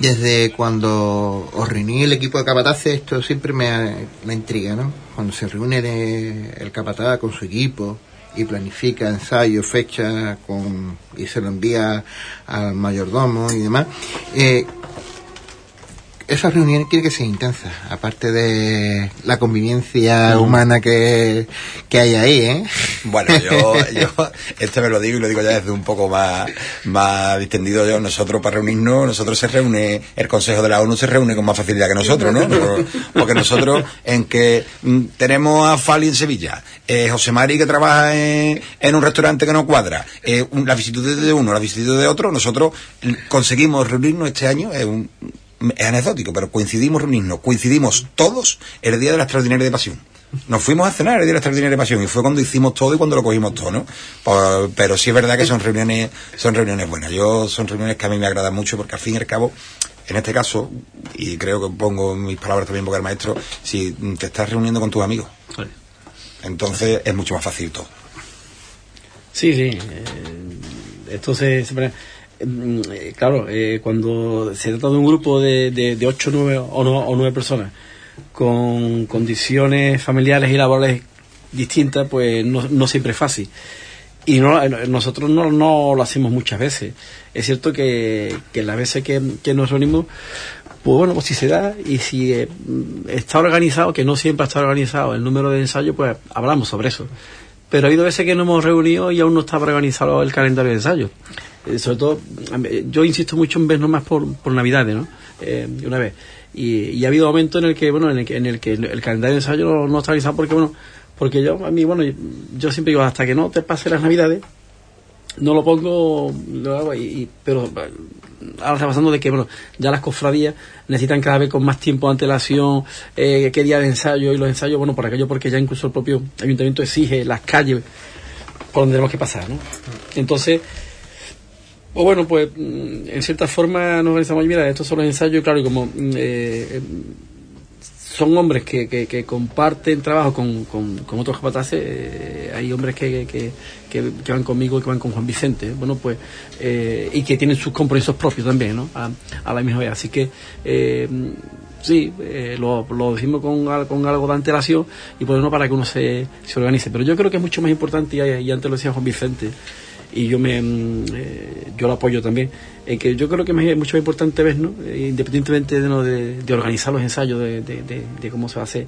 desde cuando os reuní el equipo de capataces, esto siempre me, me intriga, ¿no? Cuando se reúne el capataz con su equipo y planifica ensayo, fecha, con, y se lo envía al mayordomo y demás, eh, esas reuniones quiere que sean intensas, aparte de la convivencia humana que, que hay ahí, ¿eh? Bueno, yo, yo esto me lo digo y lo digo ya desde un poco más, más distendido yo. Nosotros para reunirnos, nosotros se reúne, el Consejo de la ONU se reúne con más facilidad que nosotros, ¿no? Pero- Porque nosotros, en que mm, tenemos a Fali en Sevilla, eh, José Mari que trabaja en, en un restaurante que no cuadra, eh, un- la vicisitud de uno, la vicisitud de otro, nosotros conseguimos reunirnos este año, es un, es anecdótico, pero coincidimos reunirnos, coincidimos todos el día de la extraordinaria de pasión. Nos fuimos a cenar el día de la extraordinaria de pasión y fue cuando hicimos todo y cuando lo cogimos todo, ¿no? Pero sí es verdad que son reuniones, son reuniones buenas. Yo son reuniones que a mí me agradan mucho porque al fin y al cabo, en este caso, y creo que pongo mis palabras también porque el maestro, si te estás reuniendo con tus amigos, entonces es mucho más fácil todo. Sí, sí. eh, esto se, claro, eh, cuando se trata de un grupo de, de, de 8 nueve, o, no- o 9 personas con condiciones familiares y laborales distintas, pues no, no siempre es fácil. Y no, nosotros no, no lo hacemos muchas veces. Es cierto que, que las veces que, nos reunimos, pues bueno, pues si se da y si eh, mm, está organizado, que no siempre está organizado el número de ensayos, pues hablamos sobre eso. Pero ha habido veces que nos hemos reunido y aún no estaba organizado el calendario de ensayos. Eh, sobre todo, mí- yo insisto mucho en vernos más por, por Navidades, ¿no? Eh, una vez. Y, y ha habido momentos en el que, bueno, en el que, en el, que el, calendario de ensayo no, no está organizado porque, bueno, porque yo, a mí, bueno, yo siempre digo, hasta que no te pase las Navidades, no lo pongo, lo hago y, y- pero eh, ahora está pasando de que bueno ya las cofradías necesitan cada vez con más tiempo de antelación eh, qué día de ensayo y los ensayos bueno por aquello porque ya incluso el propio ayuntamiento exige las calles por donde tenemos que pasar ¿no? entonces pues bueno pues mm, en cierta forma nos organizamos mira estos son los ensayos claro y como mm, eh, eh, son hombres que, que, que comparten trabajo con, con, otros capataces. eh, hay hombres que, que, que, van conmigo y que van con Juan Vicente. Bueno, pues, eh, y que tienen sus compromisos propios también, ¿no? A, la misma vez. Así que, eh, sí, lo, lo decimos con, con algo de antelación y por no para que uno se, se organice. Pero yo creo que es mucho más importante, y, y antes lo decía Juan Vicente, y yo me mm, eh, yo lo apoyo también en que yo creo que es mucho más importante ver no Eh, independientemente de, no, de, de organizar los ensayos de, de, cómo se va a hacer.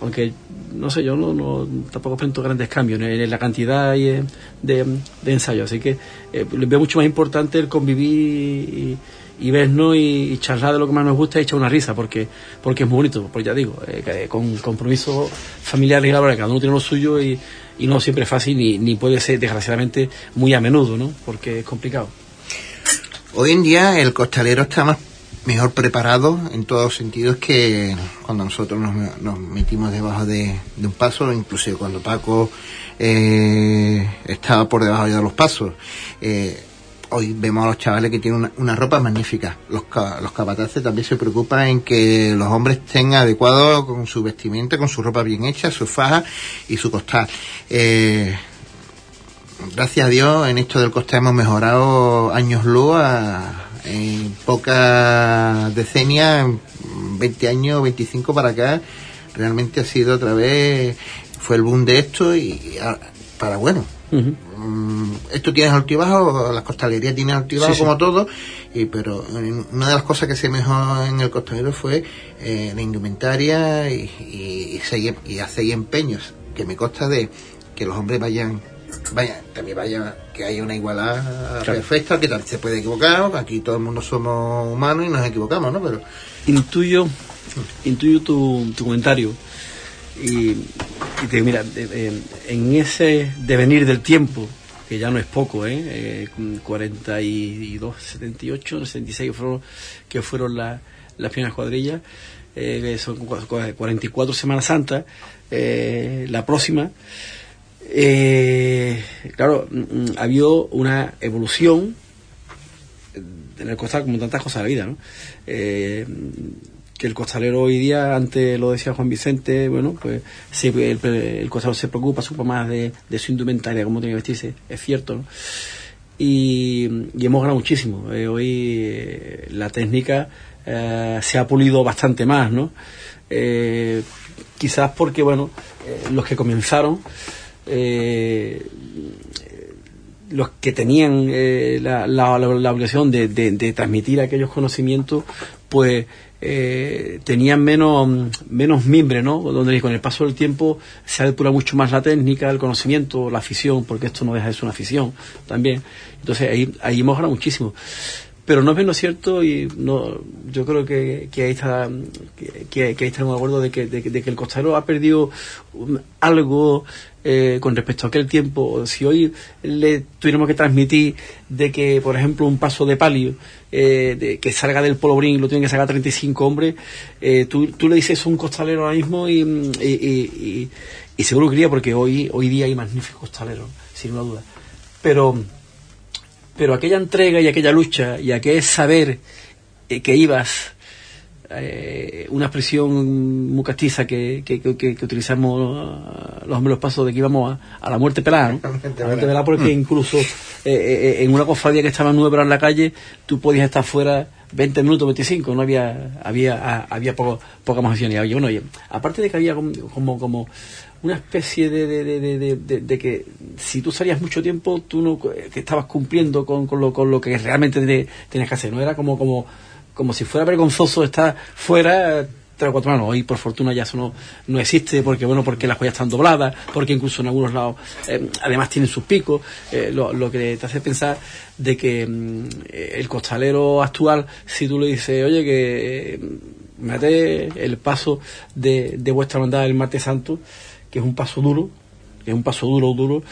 Aunque no sé yo no, no tampoco presento grandes cambios en, en la cantidad y, eh, de, ensayos. Así que eh, veo mucho más importante el convivir y, y vernos y, charlar de lo que más nos gusta y echar una risa, porque porque es muy bonito, pues ya digo, eh, que con compromisos familiares y laborales, cada uno tiene lo suyo y, y no siempre es fácil ni, ni puede ser, desgraciadamente, muy a menudo, ¿no? Porque es complicado. Hoy en día el costalero está más mejor preparado en todos los sentidos que cuando nosotros nos, nos metimos debajo de, un paso, inclusive cuando Paco eh, estaba por debajo de los pasos. Eh, hoy vemos a los chavales que tienen una, ropa magnífica. Los, los capataces también se preocupan en que los hombres estén adecuados con su vestimenta, con su ropa bien hecha, su faja y su costal. Eh, gracias a Dios en esto del costal hemos mejorado años luz en pocas decenias, en 20 años, 25 para acá, realmente ha sido otra vez, fue el boom de esto y, para bueno. Esto tiene altibajos, las costalerías tienen Sí, sí. como todo, y, pero en- una de las cosas que se mejoró en el costalero fue eh, la indumentaria y, y, y seguir- y hacer empeños, que me consta de que los hombres vayan, vayan también vaya, que haya una igualdad Claro. perfecta, que se puede equivocar, aquí todo el mundo somos humanos y nos equivocamos, ¿no? Pero intuyo intuyo tu, tu comentario y, te digo, mira de- en ese devenir del tiempo que ya no es poco ¿eh? eh, con 42 78 76 que fueron que fueron la- las primeras cuadrillas eh, son cua- cua- 44 Semanas Santa eh, la próxima eh, claro mm, mm, había una evolución en el costal como tantas cosas de la vida, ¿no? El costalero hoy día, antes lo decía Juan Vicente, bueno, pues sí, el, el costalero se preocupa, se ocupa más de, su indumentaria, cómo tiene que vestirse, es cierto, ¿no? Y, hemos ganado muchísimo. Eh, hoy eh, la técnica eh, se ha pulido bastante más, ¿no? Quizás porque, bueno, los que comenzaron los que tenían la, obligación de transmitir aquellos conocimientos, pues eh, tenían menos, menos mimbre, ¿no? Donde con el paso del tiempo se ha depurado mucho más la técnica, el conocimiento, la afición, porque esto no deja de ser una afición también. Entonces ahí, ahí hemos ganado muchísimo. Pero no es menos cierto y no yo creo que, que ahí está que, ahí estamos de acuerdo de que, de, que- el costalero ha perdido algo eh, con respecto a aquel tiempo. Si hoy le tuviéramos que transmitir de que, por ejemplo, un paso de palio eh, de que salga del polvorín lo tienen que sacar 35 hombres, eh, tú, tú le dices un costalero ahora mismo y, y, y- y- y seguro que iría porque hoy, hoy día hay magníficos costaleros, sin una duda. Pero pero aquella entrega y aquella lucha y aquel saber eh, que ibas, eh, una expresión muy castiza que, que, que- utilizamos ah, los hombres los pasos de que íbamos a, a la muerte pelada, ¿no? A la muerte pelada porque incluso eh, eh, en una cofradía que estaba nueve horas en la calle, tú podías estar fuera 20 minutos, 25, no había había ah, había poco, poca más opción. Y había, bueno, y aparte de que había como, como, una especie de, de, de, que si tú salías mucho tiempo, tú no eh, que estabas cumpliendo con, con, lo, con lo que realmente te- tenías que hacer, ¿no? Era como, como, como si fuera vergonzoso estar fuera tres o cuatro años. Hoy, por fortuna, ya eso no, no existe, porque bueno, porque las joyas están dobladas, porque incluso en algunos lados, eh, además tienen sus picos, eh, lo, lo que te hace pensar de que mm, eh, el costalero actual, si tú le dices, oye, que eh, mate el paso de, de vuestra hermandad el martes santo, que es un paso duro, que es un paso duro, duro,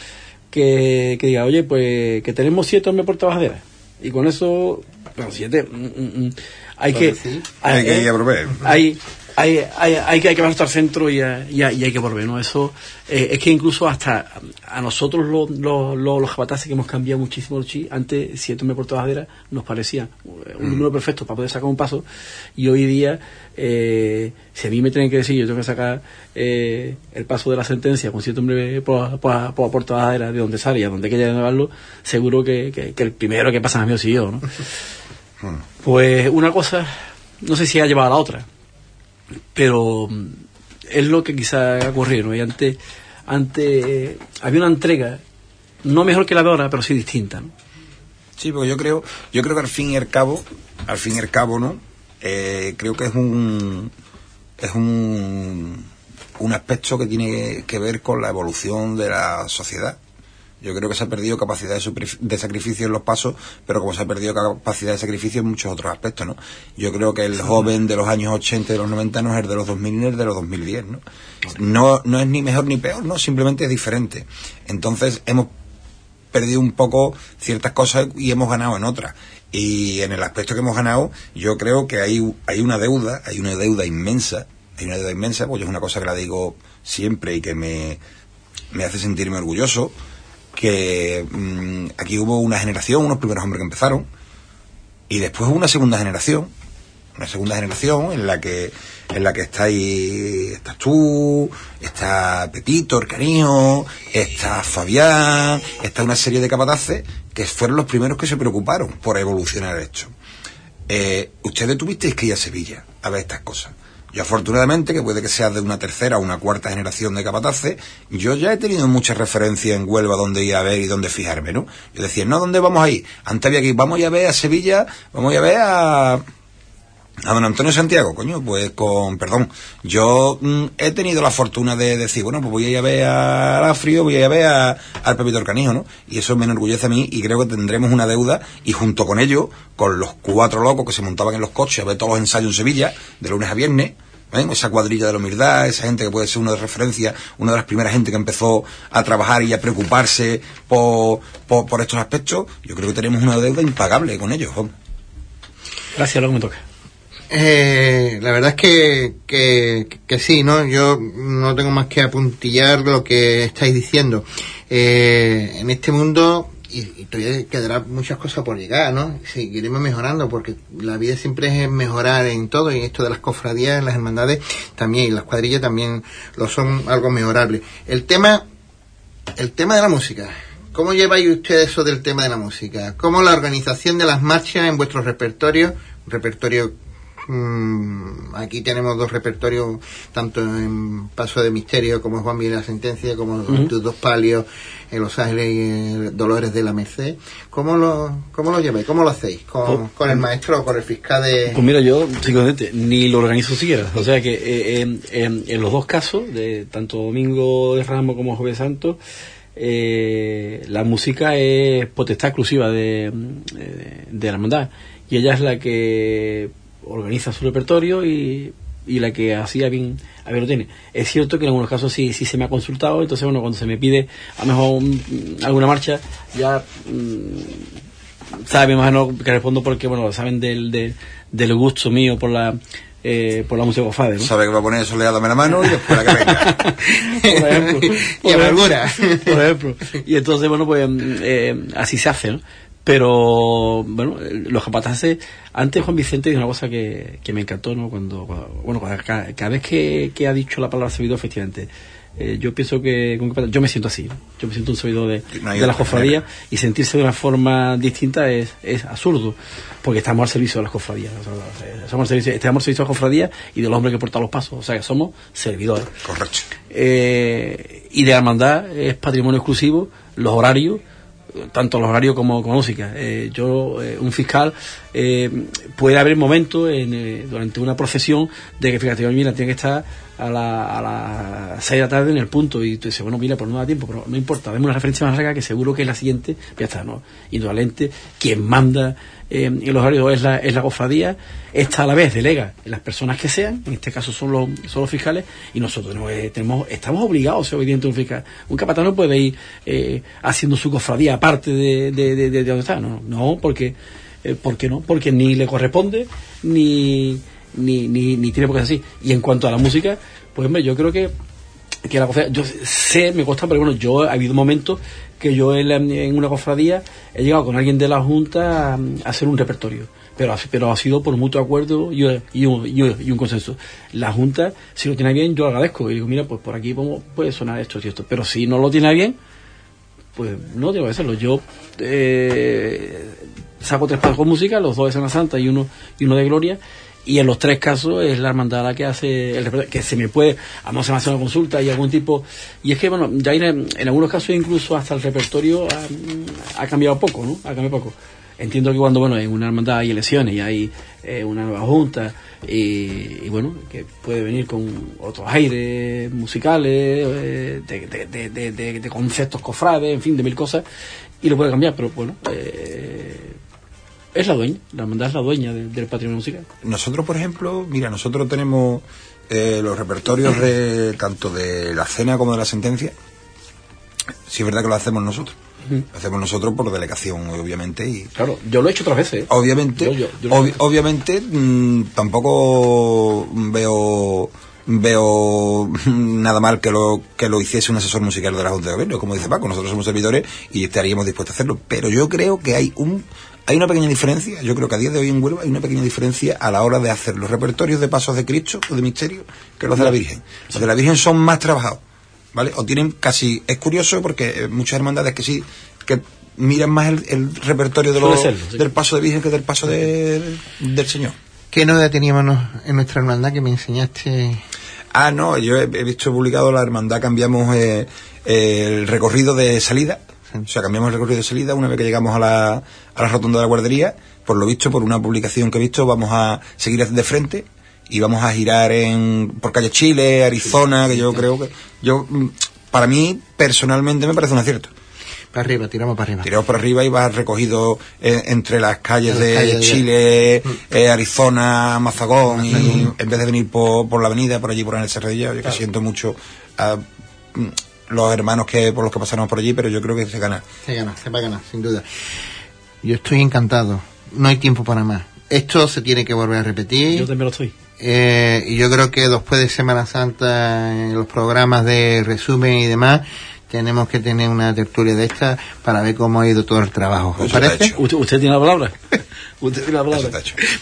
que, que diga, oye, pues que tenemos siete hombres por trabajadera. Y con eso, bueno, siete, mm, mm, mm, hay que... sí. Hay que ir a proveer. Hay, hay, hay, hay que, hay que al centro y, a- y, a- y hay que volver, ¿no? Eso eh, es que incluso hasta a nosotros los, los, los, los jabatases que hemos cambiado muchísimo el chi, antes siete hombres por trabajadera nos parecía un número perfecto para poder sacar un paso y hoy día eh, si a mí me tienen que decir yo tengo que sacar eh, el paso de la sentencia con siete hombres por, por, por, por de donde sale y a donde quiera llevarlo seguro que, que, que el primero que pasa a mí soy yo, ¿no? Pues una cosa, no sé si ha llevado a la otra, pero mm, es lo que quizá ha ocurrido. Y antes, antes eh, había una entrega, no mejor que la de ahora, pero sí distinta, ¿no? Sí, porque yo creo, yo creo que al fin y al cabo, al fin y al cabo, ¿no? Eh, creo que es un es un un aspecto que tiene que ver con la evolución de la sociedad. Yo creo que se ha perdido capacidad de, de sacrificio en los pasos, pero como se ha perdido capacidad de sacrificio en muchos otros aspectos, ¿no? Yo creo que el joven de los años 80 y de los 90 no es el de los 2000 ni el de los 2010, ¿no? No, no es ni mejor ni peor, ¿no? Simplemente es diferente. Entonces hemos perdido un poco ciertas cosas y hemos ganado en otras. Y en el aspecto que hemos ganado, yo creo que hay, hay una deuda, hay una deuda inmensa, hay una deuda inmensa, pues es una cosa que la digo siempre y que me, me hace sentirme orgulloso, que mm, aquí hubo una generación, unos primeros hombres que empezaron, y después una segunda generación, una segunda generación en la que en la que está ahí, estás tú, está Pepito, el cariño, está Fabián, está una serie de capataces que fueron los primeros que se preocuparon por evolucionar esto. Eh, ustedes tuvisteis que ir a Sevilla a ver estas cosas. Yo afortunadamente, que puede que sea de una tercera o una cuarta generación de capataces, yo ya he tenido muchas referencias en Huelva donde ir a ver y donde fijarme, ¿no? Yo decía, no, ¿dónde vamos a ir? Antes había que ir, vamos a ver a Sevilla, vamos a ver a, a don Antonio Santiago, coño, pues con, perdón, yo mm, he tenido la fortuna de decir, bueno, pues voy a ir a ver al Afrio, voy a ir a ver a- al Pepito Canijo, ¿no? Y eso me enorgullece a mí y creo que tendremos una deuda y junto con ello, con los cuatro locos que se montaban en los coches a ver todos los ensayos en Sevilla, de lunes a viernes, ¿ven? esa cuadrilla de la humildad, esa gente que puede ser una de referencia, una de las primeras gente que empezó a trabajar y a preocuparse por, por, por estos aspectos, yo creo que tenemos una deuda impagable con ellos. Gracias, lo que me toca. Eh, la verdad es que, que, que sí, ¿no? Yo no tengo más que apuntillar lo que estáis diciendo. Eh, en este mundo, y, todavía quedará muchas cosas por llegar, ¿no? Seguiremos mejorando, porque la vida siempre es mejorar en todo, y esto de las cofradías, las hermandades también, y las cuadrillas también lo son algo mejorable. El tema, el tema de la música. ¿Cómo lleváis ustedes eso del tema de la música? ¿Cómo la organización de las marchas en vuestro repertorio, repertorio aquí tenemos dos repertorios, tanto en Paso de Misterio como Juan Miguel la Sentencia, como Ujú. tus dos palios en Los Ángeles y eh, Dolores de la Merced. ¿Cómo lo, cómo lo lleváis? ¿Cómo lo hacéis? ¿Con, con el maestro o con el fiscal de...? Pues mira, yo, psicodente, ni lo organizo siquiera. O sea que eh, en- en- en los dos casos, de tanto Domingo de Ramos como Jueves Santo, eh, la música es potestad exclusiva de, eh, de la hermandad. Y ella es la que organiza su repertorio y, y la que así a bien, a bien lo tiene. Es cierto que en algunos casos sí, sí se me ha consultado, entonces bueno, cuando se me pide a lo mejor un- alguna marcha, ya mm, sabe más o menos que respondo porque bueno saben del, del, del gusto mío por la eh, por la música cofrade, ¿no? Sabe que va a poner soleado en la mano y después la que venga. por ejemplo, Y amargura. por ejemplo y entonces bueno pues eh, así se hace ¿no? Pero bueno los capataces antes Juan Vicente dijo una cosa que, que me encantó no cuando, cuando- bueno cada, cada vez que, que ha dicho la palabra servidor efectivamente eh, yo pienso que yo me siento así ¿no? yo me siento un servidor de, No de la cofradía manera. y sentirse de una forma distinta es, es absurdo porque estamos al servicio de las cofradías o sea, eh, somos al servicio, estamos al servicio de las cofradías y de los hombres que portan los pasos o sea que somos servidores Correcto. eh, y de la hermandad es patrimonio exclusivo los horarios tanto los horarios como, como música. Eh, yo eh, un fiscal eh, puede haber momentos en, eh, durante una procesión de que fíjate mira tiene que estar a la- a las 6 de la tarde en el punto y tú dices bueno mira pues no da tiempo pero no importa dame una referencia más larga que seguro que es la siguiente ya está no indudablemente quien manda eh, en los horarios es la, es la cofradía esta a la vez delega en las personas que sean en este caso son los, son los fiscales y nosotros no, eh, tenemos estamos obligados a ser obedientes a un fiscal. Un capataz no puede ir eh, haciendo su cofradía aparte de, de, de, de donde está. No, no porque eh, ¿por qué no? porque ni le corresponde ni ni, ni, ni tiene por qué ser así. Y en cuanto a la música pues hombre yo creo que que la cofradía, yo sé, me consta, pero bueno, yo ha habido momentos que yo en, en una cofradía he llegado con alguien de la Junta a, hacer un repertorio, pero, pero ha sido por mutuo acuerdo y, un, y un- consenso. La Junta, si lo tiene bien, yo agradezco y digo, mira, pues por aquí puede sonar esto y esto, pero si no lo tiene bien, pues no tengo que hacerlo. Yo eh, saco tres pasos con música, los dos de Semana Santa y uno, y uno de Gloria, y en los tres casos es la hermandad la que hace el que se me puede, a no se me hace una consulta y algún tipo, y es que bueno, ya en, en algunos casos incluso hasta el repertorio ha, ha cambiado poco, ¿no? Ha cambiado poco. Entiendo que cuando, bueno, en una hermandad hay elecciones y hay eh, una nueva junta y, y bueno, que puede venir con otros aires musicales, eh, de- de- de conceptos cofrades, en fin, de mil cosas, y lo puede cambiar, pero bueno, eh, es la dueña, la hermandad es la dueña de- del patrimonio musical. Nosotros, por ejemplo, mira, nosotros tenemos eh, los repertorios de tanto de la cena como de la sentencia. Sí es verdad que lo hacemos nosotros. Lo hacemos nosotros por delegación, obviamente, y Claro, yo lo he hecho otras veces. ¿eh? obviamente, Yo- yo- yo obviamente mm, tampoco veo veo nada mal que lo que lo hiciese un asesor musical de la Junta de Gobierno, como dice Paco, nosotros somos servidores y estaríamos dispuestos a hacerlo, pero yo creo que hay un hay una pequeña diferencia, yo creo que a día de hoy en Huelva hay una pequeña diferencia a la hora de hacer los repertorios de pasos de Cristo o de misterio que los de la Virgen. Los de la Virgen son más trabajados, ¿vale? O tienen casi, es curioso porque eh, muchas hermandades que sí, que miran más el, el repertorio de los, serlo, sí. del paso de Virgen que del paso de- del Señor. ¿Qué novedad teníamos en nuestra hermandad que me enseñaste? Ah, no, yo he, he visto publicado la hermandad, cambiamos eh, el recorrido de salida. O sea, cambiamos el recorrido de salida una vez que llegamos a la, a la rotonda de la guardería. Por lo visto, por una publicación que he visto, vamos a seguir de frente y vamos a girar en por calle Chile, Arizona, que yo creo que... yo mm, Para mí, personalmente, me parece un acierto. Para arriba, tiramos para arriba. Tiramos por arriba y vas recogido eh, entre las calles En las de calles de- Chile, eh, Arizona, Mazagón, y en vez de venir por, por la avenida, por allí, por el Cerradilla, yo que siento mucho mm, los hermanos que por los que pasamos por allí, pero yo creo que se gana. Se gana, se va a ganar, sin duda. Yo estoy encantado. No hay tiempo para más. Esto se tiene que volver a repetir. Yo también lo estoy. Eh, y yo creo que después de Semana Santa, en los programas de resumen y demás, tenemos que tener una tertulia de esta para ver cómo ha ido todo el trabajo. ¿Os parece? ¿Usted, usted tiene la palabra? ¿Usted tiene la palabra?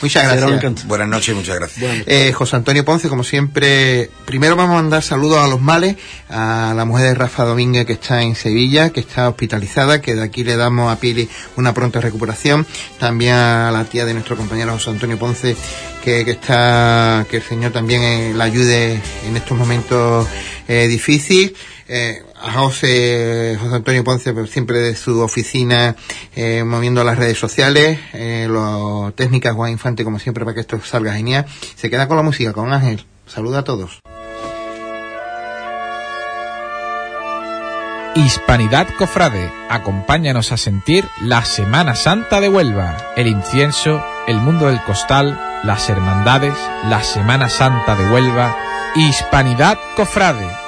Muchas gracias. Buenas noches y muchas gracias. Bueno, Eh, José Antonio Ponce, como siempre, primero vamos a mandar saludos a los males, a la mujer de Rafa Domínguez que está en Sevilla, que está hospitalizada, que de aquí le damos a Pili una pronta recuperación, también a la tía de nuestro compañero José Antonio Ponce, que, que está, que el Señor también eh, la ayude en estos momentos eh, difíciles. Eh, a José, José Antonio Ponce, pues, siempre de su oficina, eh, moviendo las redes sociales, eh, los técnicas Juan Infante, como siempre, para que esto salga genial. Se queda con la música, con Ángel. Saluda a todos. Hispanidad Cofrade, acompáñanos a sentir la Semana Santa de Huelva, el incienso, el mundo del costal, las hermandades, la Semana Santa de Huelva, Hispanidad Cofrade,